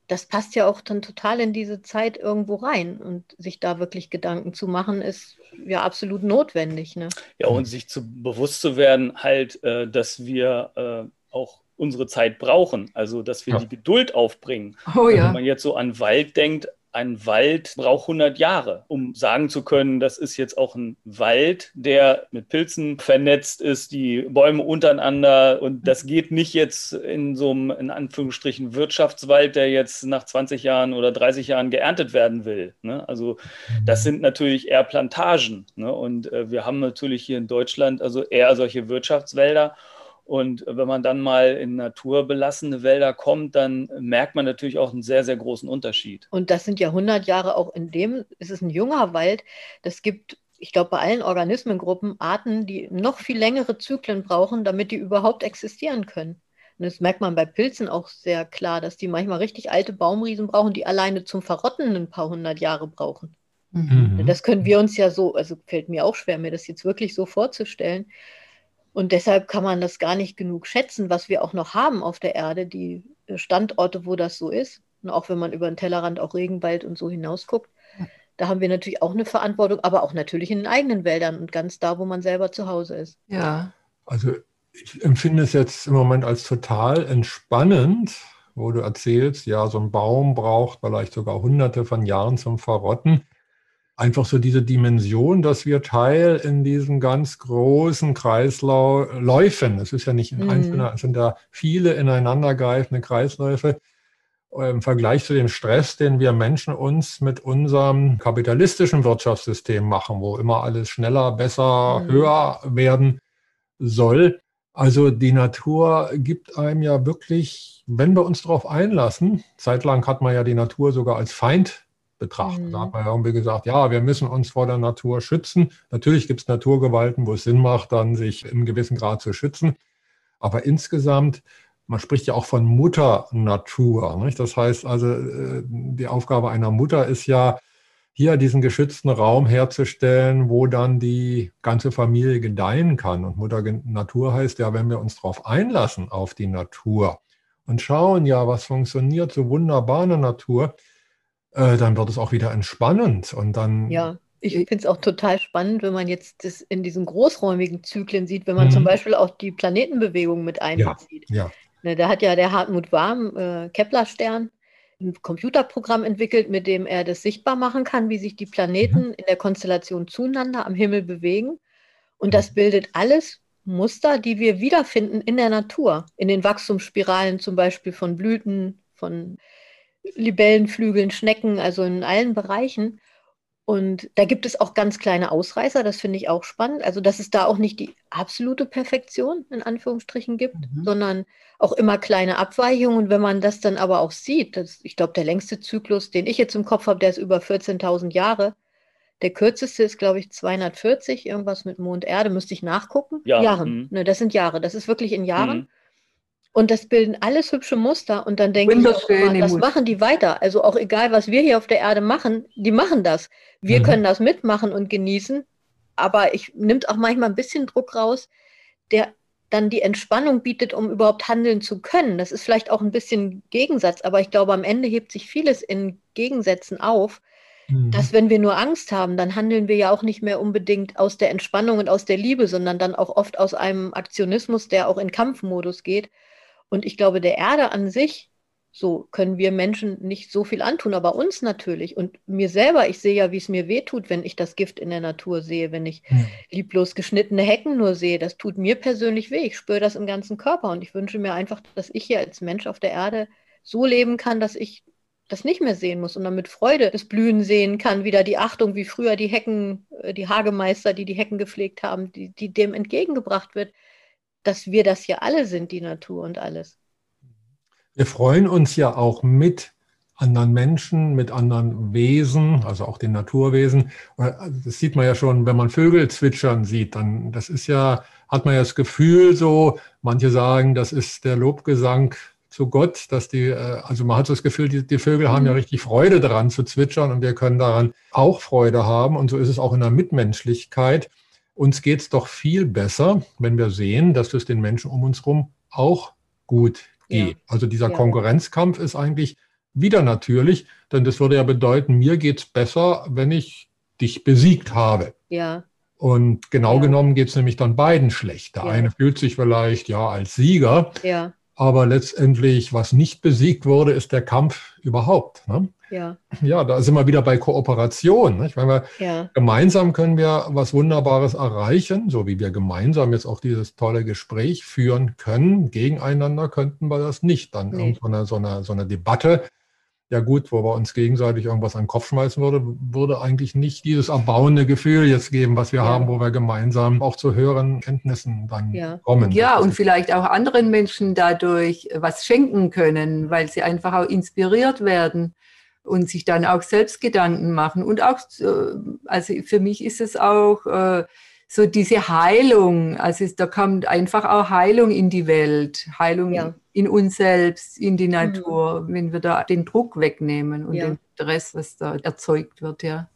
das passt ja auch dann total in diese Zeit irgendwo rein. Und sich da wirklich Gedanken zu machen, ist ja absolut notwendig. Ne? Ja, und sich zu bewusst zu werden, halt, äh, dass wir äh, auch unsere Zeit brauchen. Also, dass wir ja. die Geduld aufbringen. Oh, ja. Wenn man jetzt so an Wald denkt, ein Wald braucht 100 Jahre, um sagen zu können, das ist jetzt auch ein Wald, der mit Pilzen vernetzt ist, die Bäume untereinander. Und das geht nicht jetzt in so einem, in Anführungsstrichen, Wirtschaftswald, der jetzt nach 20 Jahren oder 30 Jahren geerntet werden will. Ne? Also das sind natürlich eher Plantagen. Ne? Und äh, wir haben natürlich hier in Deutschland also eher solche Wirtschaftswälder. Und wenn man dann mal in naturbelassene Wälder kommt, dann merkt man natürlich auch einen sehr, sehr großen Unterschied. Und das sind ja 100 Jahre auch in dem, es ist ein junger Wald. Das gibt, ich glaube, bei allen Organismengruppen Arten, die noch viel längere Zyklen brauchen, damit die überhaupt existieren können. Und das merkt man bei Pilzen auch sehr klar, dass die manchmal richtig alte Baumriesen brauchen, die alleine zum Verrotten ein paar hundert Jahre brauchen. Mhm. Das können wir uns ja so, also fällt mir auch schwer, mir das jetzt wirklich so vorzustellen. Und deshalb kann man das gar nicht genug schätzen, was wir auch noch haben auf der Erde, die äh, Standorte, wo das so ist. Und auch wenn man über den Tellerrand auch Regenwald und so hinausguckt, da haben wir natürlich auch eine Verantwortung, aber auch natürlich in den eigenen Wäldern und ganz da, wo man selber zu Hause ist. Ja. Also ich empfinde es jetzt im Moment als total entspannend, wo du erzählst, ja, so ein Baum braucht vielleicht sogar hunderte von Jahren zum Verrotten einfach so diese Dimension, dass wir Teil in diesen ganz großen Kreisläufen, es ist ja nicht ein mhm. einzelner, es sind da viele ineinandergreifende Kreisläufe, im Vergleich zu dem Stress, den wir Menschen uns mit unserem kapitalistischen Wirtschaftssystem machen, wo immer alles schneller, besser, mhm. höher werden soll. Also die Natur gibt einem ja wirklich, wenn wir uns darauf einlassen, zeitlang hat man ja die Natur sogar als Feind betrachten. Mhm. Da hat man irgendwie gesagt, ja, wir müssen uns vor der Natur schützen. Natürlich gibt es Naturgewalten, wo es Sinn macht, dann sich im gewissen Grad zu schützen. Aber insgesamt, man spricht ja auch von Mutter Natur. Nicht? Das heißt also, äh, die Aufgabe einer Mutter ist ja, hier diesen geschützten Raum herzustellen, wo dann die ganze Familie gedeihen kann. Und Mutter Natur heißt ja, wenn wir uns darauf einlassen, auf die Natur und schauen, ja, was funktioniert so wunderbar in der Natur, äh, dann wird es auch wieder entspannend und dann. Ja. Ich finde es auch total spannend, wenn man jetzt das in diesen großräumigen Zyklen sieht, wenn man mhm. zum Beispiel auch die Planetenbewegung mit einbezieht. Ja, ja. Ne, da hat ja der Hartmut Warm, äh, Kepler-Stern, ein Computerprogramm entwickelt, mit dem er das sichtbar machen kann, wie sich die Planeten mhm. in der Konstellation zueinander am Himmel bewegen. Und das bildet alles Muster, die wir wiederfinden in der Natur, in den Wachstumsspiralen zum Beispiel von Blüten, von Libellenflügeln, Schnecken, also in allen Bereichen. Und da gibt es auch ganz kleine Ausreißer, das finde ich auch spannend. Also, dass es da auch nicht die absolute Perfektion in Anführungsstrichen gibt, mhm. sondern auch immer kleine Abweichungen. Und wenn man das dann aber auch sieht, das, ich glaube, der längste Zyklus, den ich jetzt im Kopf habe, der ist über 14.000 Jahre. Der kürzeste ist, glaube ich, 240, irgendwas mit Mond, Erde, müsste ich nachgucken. Ja. Jahren. Mhm. Ne, das sind Jahre, das ist wirklich in Jahren. Mhm. Und das bilden alles hübsche Muster. Und dann denke ich, auch immer, das machen die weiter. Also auch egal, was wir hier auf der Erde machen, die machen das. Wir mhm. können das mitmachen und genießen. Aber ich nimmt auch manchmal ein bisschen Druck raus, der dann die Entspannung bietet, um überhaupt handeln zu können. Das ist vielleicht auch ein bisschen Gegensatz, aber ich glaube, am Ende hebt sich vieles in Gegensätzen auf, mhm. dass wenn wir nur Angst haben, dann handeln wir ja auch nicht mehr unbedingt aus der Entspannung und aus der Liebe, sondern dann auch oft aus einem Aktionismus, der auch in Kampfmodus geht. Und ich glaube, der Erde an sich, so können wir Menschen nicht so viel antun, aber uns natürlich. Und mir selber, ich sehe ja, wie es mir wehtut, wenn ich das Gift in der Natur sehe, wenn ich hm. lieblos geschnittene Hecken nur sehe. Das tut mir persönlich weh. Ich spüre das im ganzen Körper. Und ich wünsche mir einfach, dass ich hier als Mensch auf der Erde so leben kann, dass ich das nicht mehr sehen muss und dann mit Freude das Blühen sehen kann, wieder die Achtung, wie früher die Hecken, äh, die Hagemeister, die die Hecken gepflegt haben, die, die dem entgegengebracht wird dass wir das ja alle sind, die Natur und alles. Wir freuen uns ja auch mit anderen Menschen, mit anderen Wesen, also auch den Naturwesen. Das sieht man ja schon, wenn man Vögel zwitschern sieht, dann das ist ja, hat man ja das Gefühl so, manche sagen, das ist der Lobgesang zu Gott, dass die, äh, also man hat so das Gefühl, die, die Vögel haben ja mhm. richtig Freude daran zu zwitschern und wir können daran auch Freude haben und so ist es auch in der Mitmenschlichkeit. Uns geht es doch viel besser, wenn wir sehen, dass es den Menschen um uns herum auch gut geht. Ja. Also dieser ja. Konkurrenzkampf ist eigentlich wieder natürlich, denn das würde ja bedeuten, mir geht es besser, wenn ich dich besiegt habe. Ja. Und genau ja. genommen geht es nämlich dann beiden schlecht. Der eine fühlt sich vielleicht ja als Sieger, ja. aber letztendlich, was nicht besiegt wurde, ist der Kampf überhaupt. Ne? Ja. ja, da sind wir wieder bei Kooperation. Nicht? Weil wir ja. gemeinsam können wir was Wunderbares erreichen, so wie wir gemeinsam jetzt auch dieses tolle Gespräch führen können. Gegeneinander könnten wir das nicht. Dann nee. so eine, so, eine, so eine Debatte ja gut, wo wir uns gegenseitig irgendwas an den Kopf schmeißen würde, würde eigentlich nicht dieses erbauende Gefühl jetzt geben, was wir ja. haben, wo wir gemeinsam auch zu höheren Kenntnissen dann ja. kommen. Ja, und vielleicht auch anderen Menschen dadurch was schenken können, weil sie einfach auch inspiriert werden und sich dann auch selbst Gedanken machen. Und auch, äh, also für mich ist es auch äh, so diese Heilung, also da kommt einfach auch Heilung in die Welt, Heilung ja in uns selbst, in die mhm. Natur, mhm. wenn wir da den Druck wegnehmen und ja. den Stress, was da erzeugt wird, ja.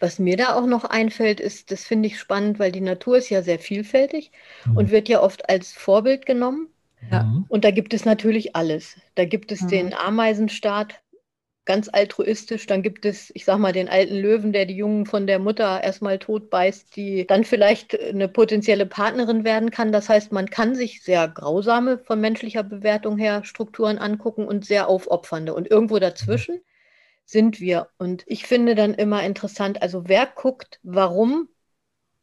Was mir da auch noch einfällt, ist, das finde ich spannend, weil die Natur ist ja sehr vielfältig mhm. und wird ja oft als Vorbild genommen. Ja. Und da gibt es natürlich alles. Da gibt es mhm. den Ameisenstaat, ganz altruistisch. Dann gibt es, ich sag mal, den alten Löwen, der die Jungen von der Mutter erstmal tot beißt, die dann vielleicht eine potenzielle Partnerin werden kann. Das heißt, man kann sich sehr grausame von menschlicher Bewertung her Strukturen angucken und sehr aufopfernde. Und irgendwo dazwischen sind wir. Und ich finde dann immer interessant, also wer guckt, warum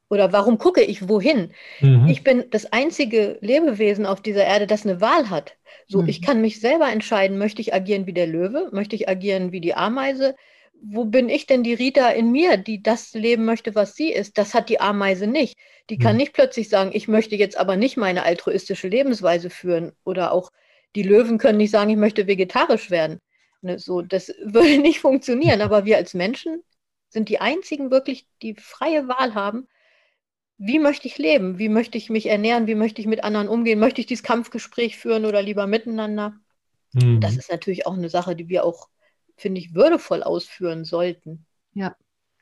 oder warum gucke ich wohin? Mhm. Ich bin das einzige Lebewesen auf dieser Erde, das eine Wahl hat. So, mhm. ich kann mich selber entscheiden, möchte ich agieren wie der Löwe, möchte ich agieren wie die Ameise? Wo bin ich denn die Rita in mir, die das leben möchte, was sie ist? Das hat die Ameise nicht. Die kann mhm. nicht plötzlich sagen, ich möchte jetzt aber nicht meine altruistische Lebensweise führen. Oder auch die Löwen können nicht sagen, ich möchte vegetarisch werden. Ne, so, das würde nicht funktionieren. Aber wir als Menschen sind die einzigen wirklich, die freie Wahl haben, wie möchte ich leben? Wie möchte ich mich ernähren? Wie möchte ich mit anderen umgehen? Möchte ich dieses Kampfgespräch führen oder lieber miteinander? Mhm. Das ist natürlich auch eine Sache, die wir auch, finde ich, würdevoll ausführen sollten. Ja,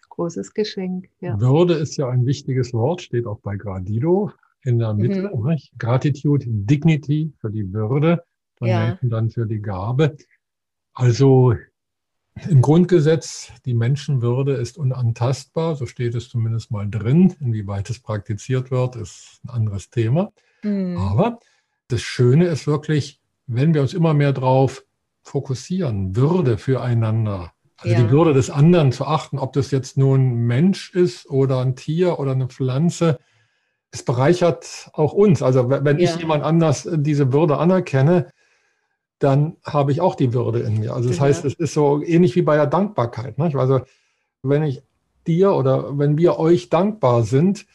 großes Geschenk. Ja. Würde ist ja ein wichtiges Wort, steht auch bei Gradido in der Mitte. Mhm. Gratitude, Dignity für die Würde, ja. dann für die Gabe. Also im Grundgesetz, die Menschenwürde ist unantastbar, so steht es zumindest mal drin. Inwieweit es praktiziert wird, ist ein anderes Thema. Mhm. Aber das Schöne ist wirklich, wenn wir uns immer mehr darauf fokussieren, Würde füreinander, also ja. die Würde des anderen zu achten, ob das jetzt nun ein Mensch ist oder ein Tier oder eine Pflanze, es bereichert auch uns. Also wenn ja. ich jemand anders diese Würde anerkenne, dann habe ich auch die Würde in mir. Also das genau. heißt, es ist so ähnlich wie bei der Dankbarkeit. Nicht? Also wenn ich dir oder wenn wir euch dankbar sind,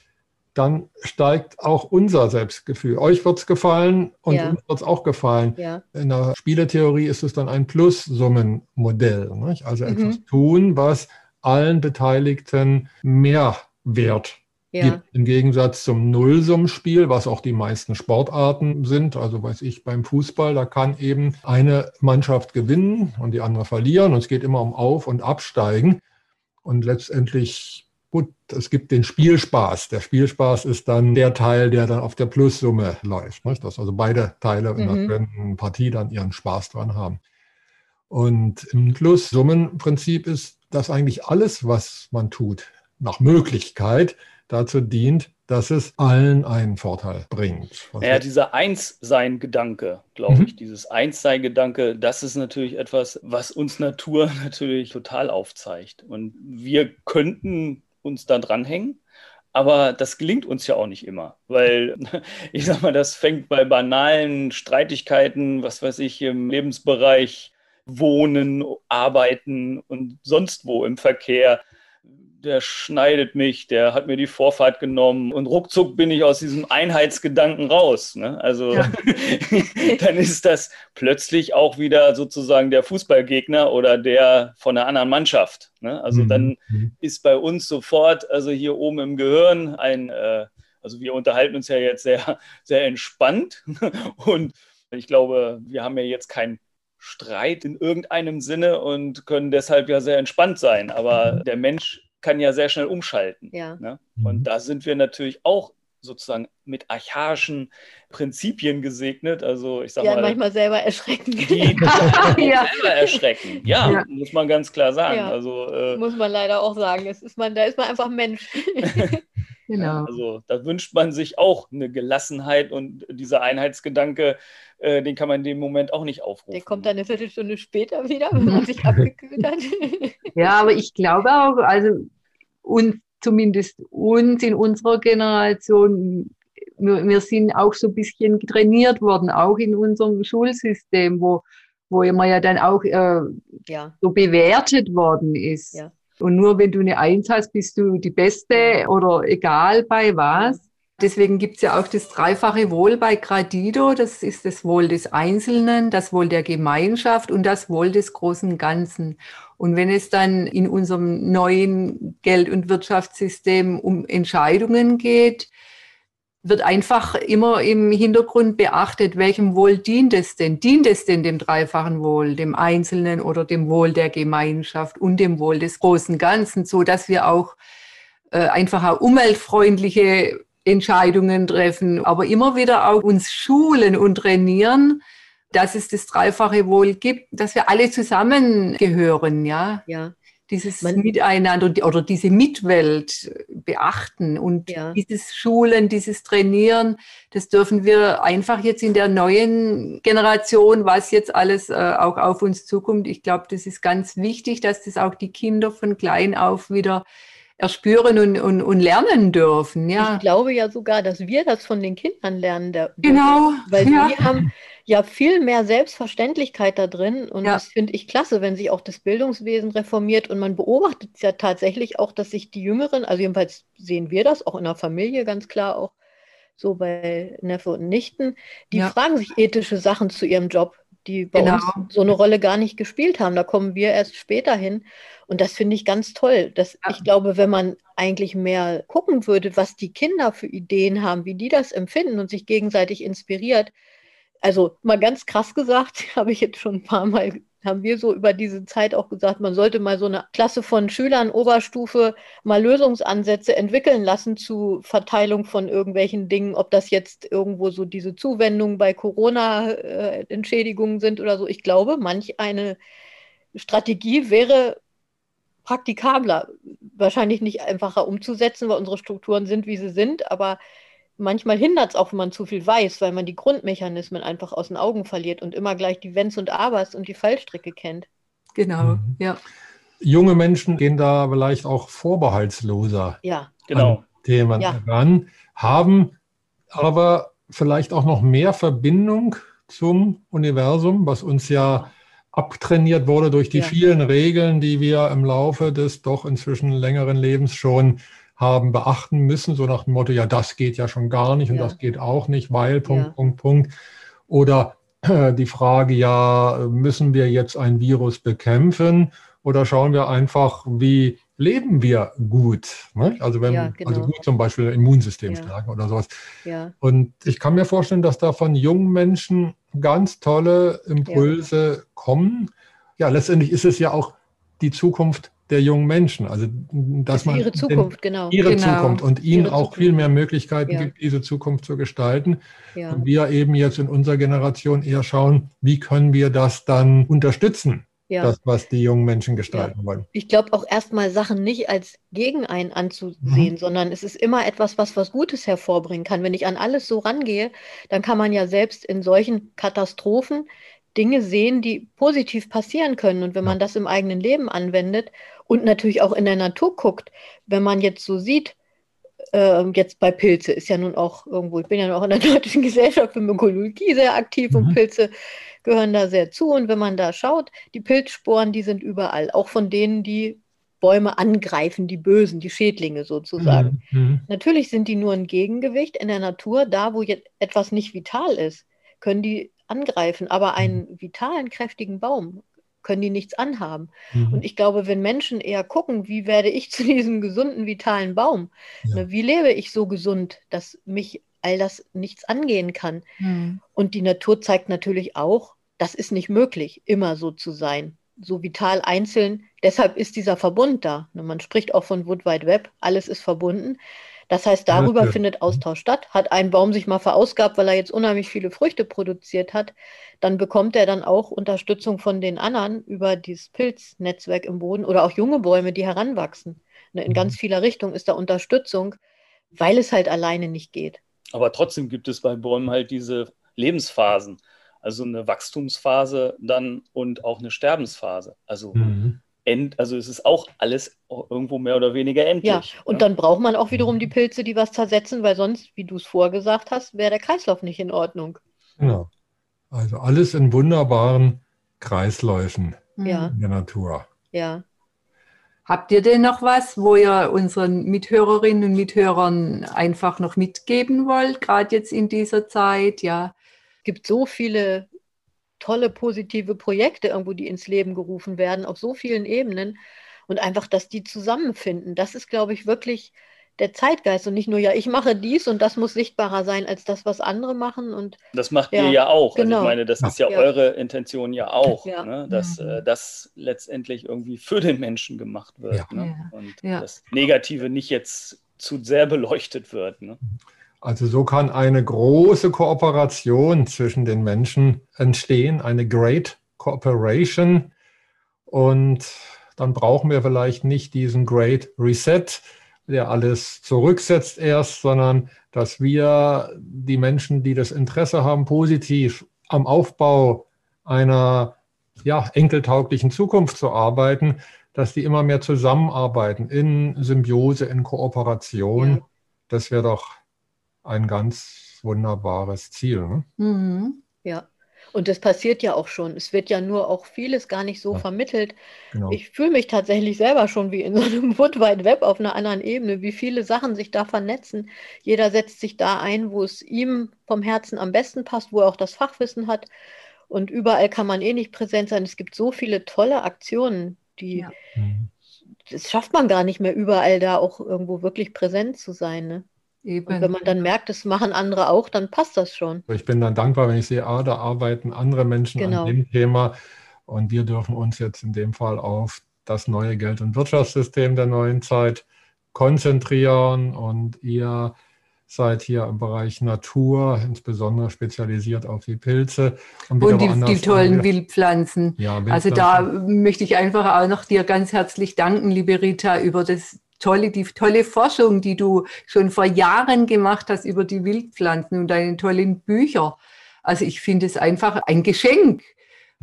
dann steigt auch unser Selbstgefühl. Euch wird es gefallen und ja. uns wird es auch gefallen. Ja. In der Spieletheorie ist es dann ein Plus-Summen-Modell. Also mhm. etwas tun, was allen Beteiligten mehr Wert ja. Gibt im Gegensatz zum Nullsummspiel, was auch die meisten Sportarten sind, also weiß ich beim Fußball, da kann eben eine Mannschaft gewinnen und die andere verlieren und es geht immer um Auf- und Absteigen. Und letztendlich, gut, es gibt den Spielspaß. Der Spielspaß ist dann der Teil, der dann auf der Plussumme läuft. Nicht? Dass also beide Teile in mhm. der Partie dann ihren Spaß dran haben. Und im Plus-Summen-Prinzip ist das eigentlich alles, was man tut, nach Möglichkeit dazu dient, dass es allen einen Vorteil bringt. Ja, dieser Eins-Sein-Gedanke, glaube mhm. ich, dieses Eins-Sein-Gedanke, das ist natürlich etwas, was uns Natur natürlich total aufzeigt. Und wir könnten uns da dranhängen, aber das gelingt uns ja auch nicht immer, weil ich sag mal, das fängt bei banalen Streitigkeiten, was weiß ich, im Lebensbereich Wohnen, Arbeiten und sonst wo im Verkehr der schneidet mich, der hat mir die Vorfahrt genommen und ruckzuck bin ich aus diesem Einheitsgedanken raus. Ne? Also ja. dann ist das plötzlich auch wieder sozusagen der Fußballgegner oder der von einer anderen Mannschaft. Ne? Also mhm. dann mhm. ist bei uns sofort, also hier oben im Gehirn ein, äh, also wir unterhalten uns ja jetzt sehr, sehr entspannt und ich glaube, wir haben ja jetzt kein Streit in irgendeinem Sinne und können deshalb ja sehr entspannt sein. Aber mhm. der Mensch kann ja sehr schnell umschalten. Ja. Ne? Und mhm. da sind wir natürlich auch sozusagen mit archaischen Prinzipien gesegnet. Also ich sag ja, mal. manchmal selber erschrecken. Die ja. selber erschrecken. Ja, ja, muss man ganz klar sagen. Ja. Also, äh, muss man leider auch sagen. Es ist man, da ist man einfach Mensch. Genau. Also da wünscht man sich auch eine Gelassenheit und dieser Einheitsgedanke, äh, den kann man in dem Moment auch nicht aufrufen. Der kommt dann eine Viertelstunde später wieder, wenn man sich abgekühlt hat. Ja, aber ich glaube auch, also uns, zumindest uns in unserer Generation, wir, wir sind auch so ein bisschen trainiert worden, auch in unserem Schulsystem, wo, wo immer ja dann auch äh, ja. so bewertet worden ist. Ja. Und nur wenn du eine Eins hast, bist du die Beste oder egal bei was. Deswegen gibt es ja auch das dreifache Wohl bei Gradido. Das ist das Wohl des Einzelnen, das Wohl der Gemeinschaft und das Wohl des großen Ganzen. Und wenn es dann in unserem neuen Geld- und Wirtschaftssystem um Entscheidungen geht, wird einfach immer im Hintergrund beachtet, welchem Wohl dient es denn? Dient es denn dem dreifachen Wohl, dem Einzelnen oder dem Wohl der Gemeinschaft und dem Wohl des großen Ganzen, so dass wir auch äh, einfach auch umweltfreundliche Entscheidungen treffen, aber immer wieder auch uns schulen und trainieren, dass es das dreifache Wohl gibt, dass wir alle zusammengehören, ja. Ja dieses Man, Miteinander oder diese Mitwelt beachten und ja. dieses Schulen, dieses Trainieren, das dürfen wir einfach jetzt in der neuen Generation, was jetzt alles äh, auch auf uns zukommt. Ich glaube, das ist ganz wichtig, dass das auch die Kinder von klein auf wieder erspüren und, und, und lernen dürfen. Ja. Ich glaube ja sogar, dass wir das von den Kindern lernen dürfen. Genau. Weil ja. wir haben ja viel mehr Selbstverständlichkeit da drin. Und ja. das finde ich klasse, wenn sich auch das Bildungswesen reformiert. Und man beobachtet ja tatsächlich auch, dass sich die Jüngeren, also jedenfalls sehen wir das, auch in der Familie ganz klar auch, so bei Neffe und Nichten, die ja. fragen sich ethische Sachen zu ihrem Job, die bei genau. uns so eine Rolle gar nicht gespielt haben. Da kommen wir erst später hin. Und das finde ich ganz toll. Dass ja. Ich glaube, wenn man eigentlich mehr gucken würde, was die Kinder für Ideen haben, wie die das empfinden und sich gegenseitig inspiriert, also mal ganz krass gesagt, habe ich jetzt schon ein paar Mal, haben wir so über diese Zeit auch gesagt, man sollte mal so eine Klasse von Schülern Oberstufe mal Lösungsansätze entwickeln lassen zu Verteilung von irgendwelchen Dingen, ob das jetzt irgendwo so diese Zuwendungen bei Corona-Entschädigungen sind oder so. Ich glaube, manch eine Strategie wäre praktikabler, wahrscheinlich nicht einfacher umzusetzen, weil unsere Strukturen sind, wie sie sind, aber manchmal hindert es auch, wenn man zu viel weiß, weil man die Grundmechanismen einfach aus den Augen verliert und immer gleich die Wenns und Abers und die Fallstricke kennt. Genau, mhm. ja. Junge Menschen gehen da vielleicht auch vorbehaltsloser ja. genau. an Themen ja. ran, haben aber vielleicht auch noch mehr Verbindung zum Universum, was uns ja abtrainiert wurde durch die ja. vielen Regeln, die wir im Laufe des doch inzwischen längeren Lebens schon haben beachten müssen, so nach dem Motto, ja, das geht ja schon gar nicht und ja. das geht auch nicht, weil, Punkt, ja. Punkt, Punkt. Oder äh, die Frage, ja, müssen wir jetzt ein Virus bekämpfen oder schauen wir einfach, wie leben wir gut? Ne? Also wenn, ja, genau. also gut zum Beispiel Immunsystem stärken oder sowas. Und ich kann mir vorstellen, dass da von jungen Menschen ganz tolle Impulse kommen. Ja, letztendlich ist es ja auch die Zukunft der jungen Menschen. Also, dass man ihre Zukunft, den, genau. Ihre genau. Zukunft und ihnen ihre auch Zukunft. viel mehr Möglichkeiten ja. gibt, diese Zukunft zu gestalten. Ja. Und wir eben jetzt in unserer Generation eher schauen, wie können wir das dann unterstützen? Ja. Das, was die jungen Menschen gestalten wollen. Ich glaube auch erstmal Sachen nicht als gegen einen anzusehen, mhm. sondern es ist immer etwas, was was Gutes hervorbringen kann. Wenn ich an alles so rangehe, dann kann man ja selbst in solchen Katastrophen Dinge sehen, die positiv passieren können. Und wenn man das im eigenen Leben anwendet und natürlich auch in der Natur guckt, wenn man jetzt so sieht, äh, jetzt bei Pilze ist ja nun auch irgendwo, ich bin ja noch in der Deutschen Gesellschaft für Mykologie sehr aktiv mhm. und Pilze gehören da sehr zu. Und wenn man da schaut, die Pilzsporen, die sind überall, auch von denen, die Bäume angreifen, die Bösen, die Schädlinge sozusagen. Mhm. mhm. Natürlich sind die nur ein Gegengewicht in der Natur, da wo jetzt etwas nicht vital ist, können die angreifen, aber einen mhm. vitalen, kräftigen Baum können die nichts anhaben. Mhm. Und ich glaube, wenn Menschen eher gucken, wie werde ich zu diesem gesunden, vitalen Baum? Ja. Ne, wie lebe ich so gesund, dass mich all das nichts angehen kann? Mhm. Und die Natur zeigt natürlich auch, das ist nicht möglich, immer so zu sein, so vital einzeln. Deshalb ist dieser Verbund da. Ne, man spricht auch von Wood Wide Web, alles ist verbunden. Das heißt, darüber ja, findet Austausch statt. Hat ein Baum sich mal verausgabt, weil er jetzt unheimlich viele Früchte produziert hat, dann bekommt er dann auch Unterstützung von den anderen über dieses Pilznetzwerk im Boden oder auch junge Bäume, die heranwachsen. Ne, in ganz mhm. vieler Richtung ist da Unterstützung, weil es halt alleine nicht geht. Aber trotzdem gibt es bei Bäumen halt diese Lebensphasen. Also eine Wachstumsphase dann und auch eine Sterbensphase. Also, mhm. End, also es ist auch alles irgendwo mehr oder weniger endlich. Ja, und ne? dann braucht man auch wiederum die Pilze, die was zersetzen, weil sonst, wie du es vorgesagt hast, wäre der Kreislauf nicht in Ordnung. Genau. Also alles in wunderbaren Kreisläufen ja. in der Natur. Ja. Habt ihr denn noch was, wo ihr unseren Mithörerinnen und Mithörern einfach noch mitgeben wollt, gerade jetzt in dieser Zeit? Ja. Es gibt so viele tolle positive Projekte irgendwo, die ins Leben gerufen werden, auf so vielen Ebenen. Und einfach, dass die zusammenfinden, das ist, glaube ich, wirklich der Zeitgeist und nicht nur, ja, ich mache dies und das muss sichtbarer sein als das, was andere machen. Und das macht ja, ihr ja auch. Genau. Also ich genau. meine, das ist ja, ja, eure Intention ja auch, ja. Ne? dass mhm. äh, das letztendlich irgendwie für den Menschen gemacht wird. Ne? Und das Negative nicht jetzt zu sehr beleuchtet wird. Ne? Also so kann eine große Kooperation zwischen den Menschen entstehen, eine Great Cooperation. Und dann brauchen wir vielleicht nicht diesen Great Reset, der alles zurücksetzt erst, sondern dass wir die Menschen, die das Interesse haben, positiv am Aufbau einer ja, enkeltauglichen Zukunft zu arbeiten, dass die immer mehr zusammenarbeiten in Symbiose, in Kooperation. Ja. Das wäre doch ein ganz wunderbares Ziel. Ne? Mhm. Ja. Und das passiert ja auch schon. Es wird ja nur auch vieles gar nicht so ja. vermittelt. Genau. Ich fühle mich tatsächlich selber schon wie in so einem Wood Wide Web auf einer anderen Ebene, wie viele Sachen sich da vernetzen. Jeder setzt sich da ein, wo es ihm vom Herzen am besten passt, wo er auch das Fachwissen hat. Und überall kann man eh nicht präsent sein. Es gibt so viele tolle Aktionen, die ja. Mhm. das schafft man gar nicht mehr überall da auch irgendwo wirklich präsent zu sein. Ne? Eben. Und wenn man dann merkt, das machen andere auch, dann passt das schon. Ich bin dann dankbar, wenn ich sehe, ah, da arbeiten andere Menschen genau. an dem Thema und wir dürfen uns jetzt in dem Fall auf das neue Geld- und Wirtschaftssystem der neuen Zeit konzentrieren und ihr seid hier im Bereich Natur, insbesondere spezialisiert auf die Pilze. Und, und die, die, tollen Wildpflanzen. Ja, Wildpflanzen. Also da möchte ich einfach auch noch dir ganz herzlich danken, liebe Rita, über das tolle, die tolle Forschung, die du schon vor Jahren gemacht hast über die Wildpflanzen und deine tollen Bücher. Also ich finde es einfach ein Geschenk,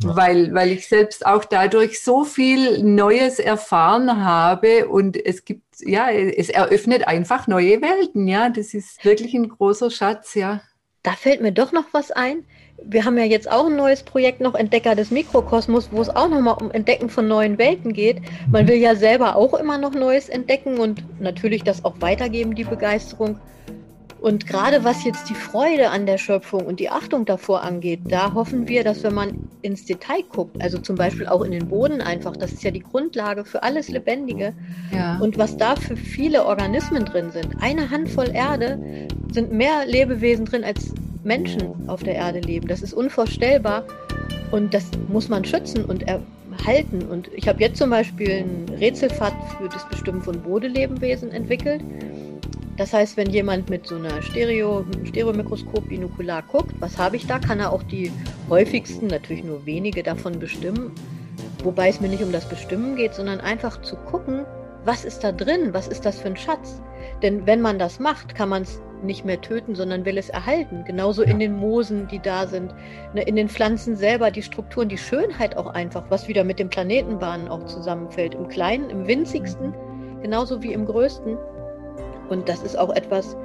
ja. weil, weil ich selbst auch dadurch so viel Neues erfahren habe und es gibt, ja, es eröffnet einfach neue Welten, ja. Das ist wirklich ein großer Schatz, ja. Da fällt mir doch noch was ein wir haben ja jetzt auch ein neues Projekt noch, Entdecker des Mikrokosmos, wo es auch nochmal um Entdecken von neuen Welten geht. Man will ja selber auch immer noch Neues entdecken und natürlich das auch weitergeben, die Begeisterung. Und gerade was jetzt die Freude an der Schöpfung und die Achtung davor angeht, da hoffen wir, dass wenn man ins Detail guckt, also zum Beispiel auch in den Boden einfach, das ist ja die Grundlage für alles Lebendige. Ja. Und was da für viele Organismen drin sind, eine Handvoll Erde sind mehr Lebewesen drin als Menschen auf der Erde leben. Das ist unvorstellbar und das muss man schützen und erhalten. Und ich habe jetzt zum Beispiel ein Rätselfahrt für das Bestimmen von Bodelebewesen entwickelt. Das heißt, wenn jemand mit so einer Stereo, Stereomikroskop binokular guckt, was habe ich da, kann er auch die häufigsten, natürlich nur wenige davon bestimmen. Wobei es mir nicht um das Bestimmen geht, sondern einfach zu gucken, was ist da drin, was ist das für ein Schatz. Denn wenn man das macht, kann man es nicht mehr töten, sondern will es erhalten. Genauso ja. in den Moosen, die da sind, ne, in den Pflanzen selber, die Strukturen, die Schönheit auch einfach, was wieder mit den Planetenbahnen auch zusammenfällt. Im Kleinen, im winzigsten, genauso wie im Größten. Und das ist auch etwas,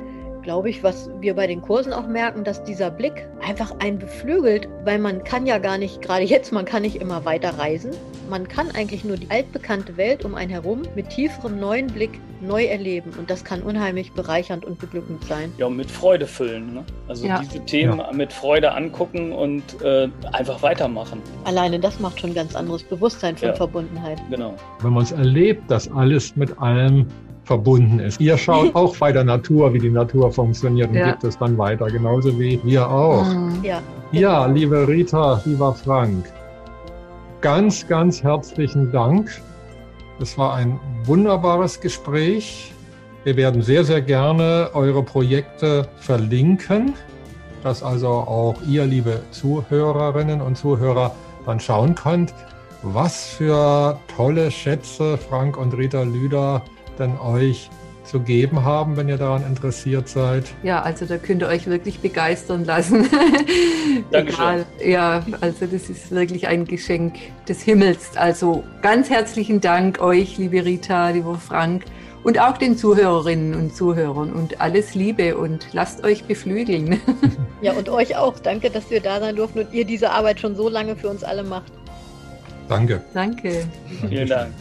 glaube ich, was wir bei den Kursen auch merken, dass dieser Blick einfach einen beflügelt, weil man kann ja gar nicht, gerade jetzt, man kann nicht immer weiter reisen. Man kann eigentlich nur die altbekannte Welt um einen herum mit tieferem neuen Blick neu erleben. Und das kann unheimlich bereichernd und beglückend sein. Ja, und mit Freude füllen. Ne? Also ja. diese Themen ja. mit Freude angucken und äh, einfach weitermachen. Alleine das macht schon ein ganz anderes Bewusstsein von ja. Verbundenheit. Genau. Wenn man es erlebt, dass alles mit allem verbunden ist. Ihr schaut auch bei der Natur, wie die Natur funktioniert und ja. gibt es dann weiter, genauso wie wir auch. Mhm. Ja. ja, liebe Rita, lieber Frank, ganz, ganz herzlichen Dank. Es war ein wunderbares Gespräch. Wir werden sehr, sehr gerne eure Projekte verlinken, dass also auch ihr, liebe Zuhörerinnen und Zuhörer, dann schauen könnt, was für tolle Schätze Frank und Rita Lüder denn euch zu geben haben, wenn ihr daran interessiert seid. Ja, also da könnt ihr euch wirklich begeistern lassen. Dankeschön. ja, also das ist wirklich ein Geschenk des Himmels. Also ganz herzlichen Dank euch, liebe Rita, lieber Frank und auch den Zuhörerinnen und Zuhörern und alles Liebe und lasst euch beflügeln. Ja, und euch auch. Danke, dass wir da sein durften und ihr diese Arbeit schon so lange für uns alle macht. Danke. Danke. Vielen Dank.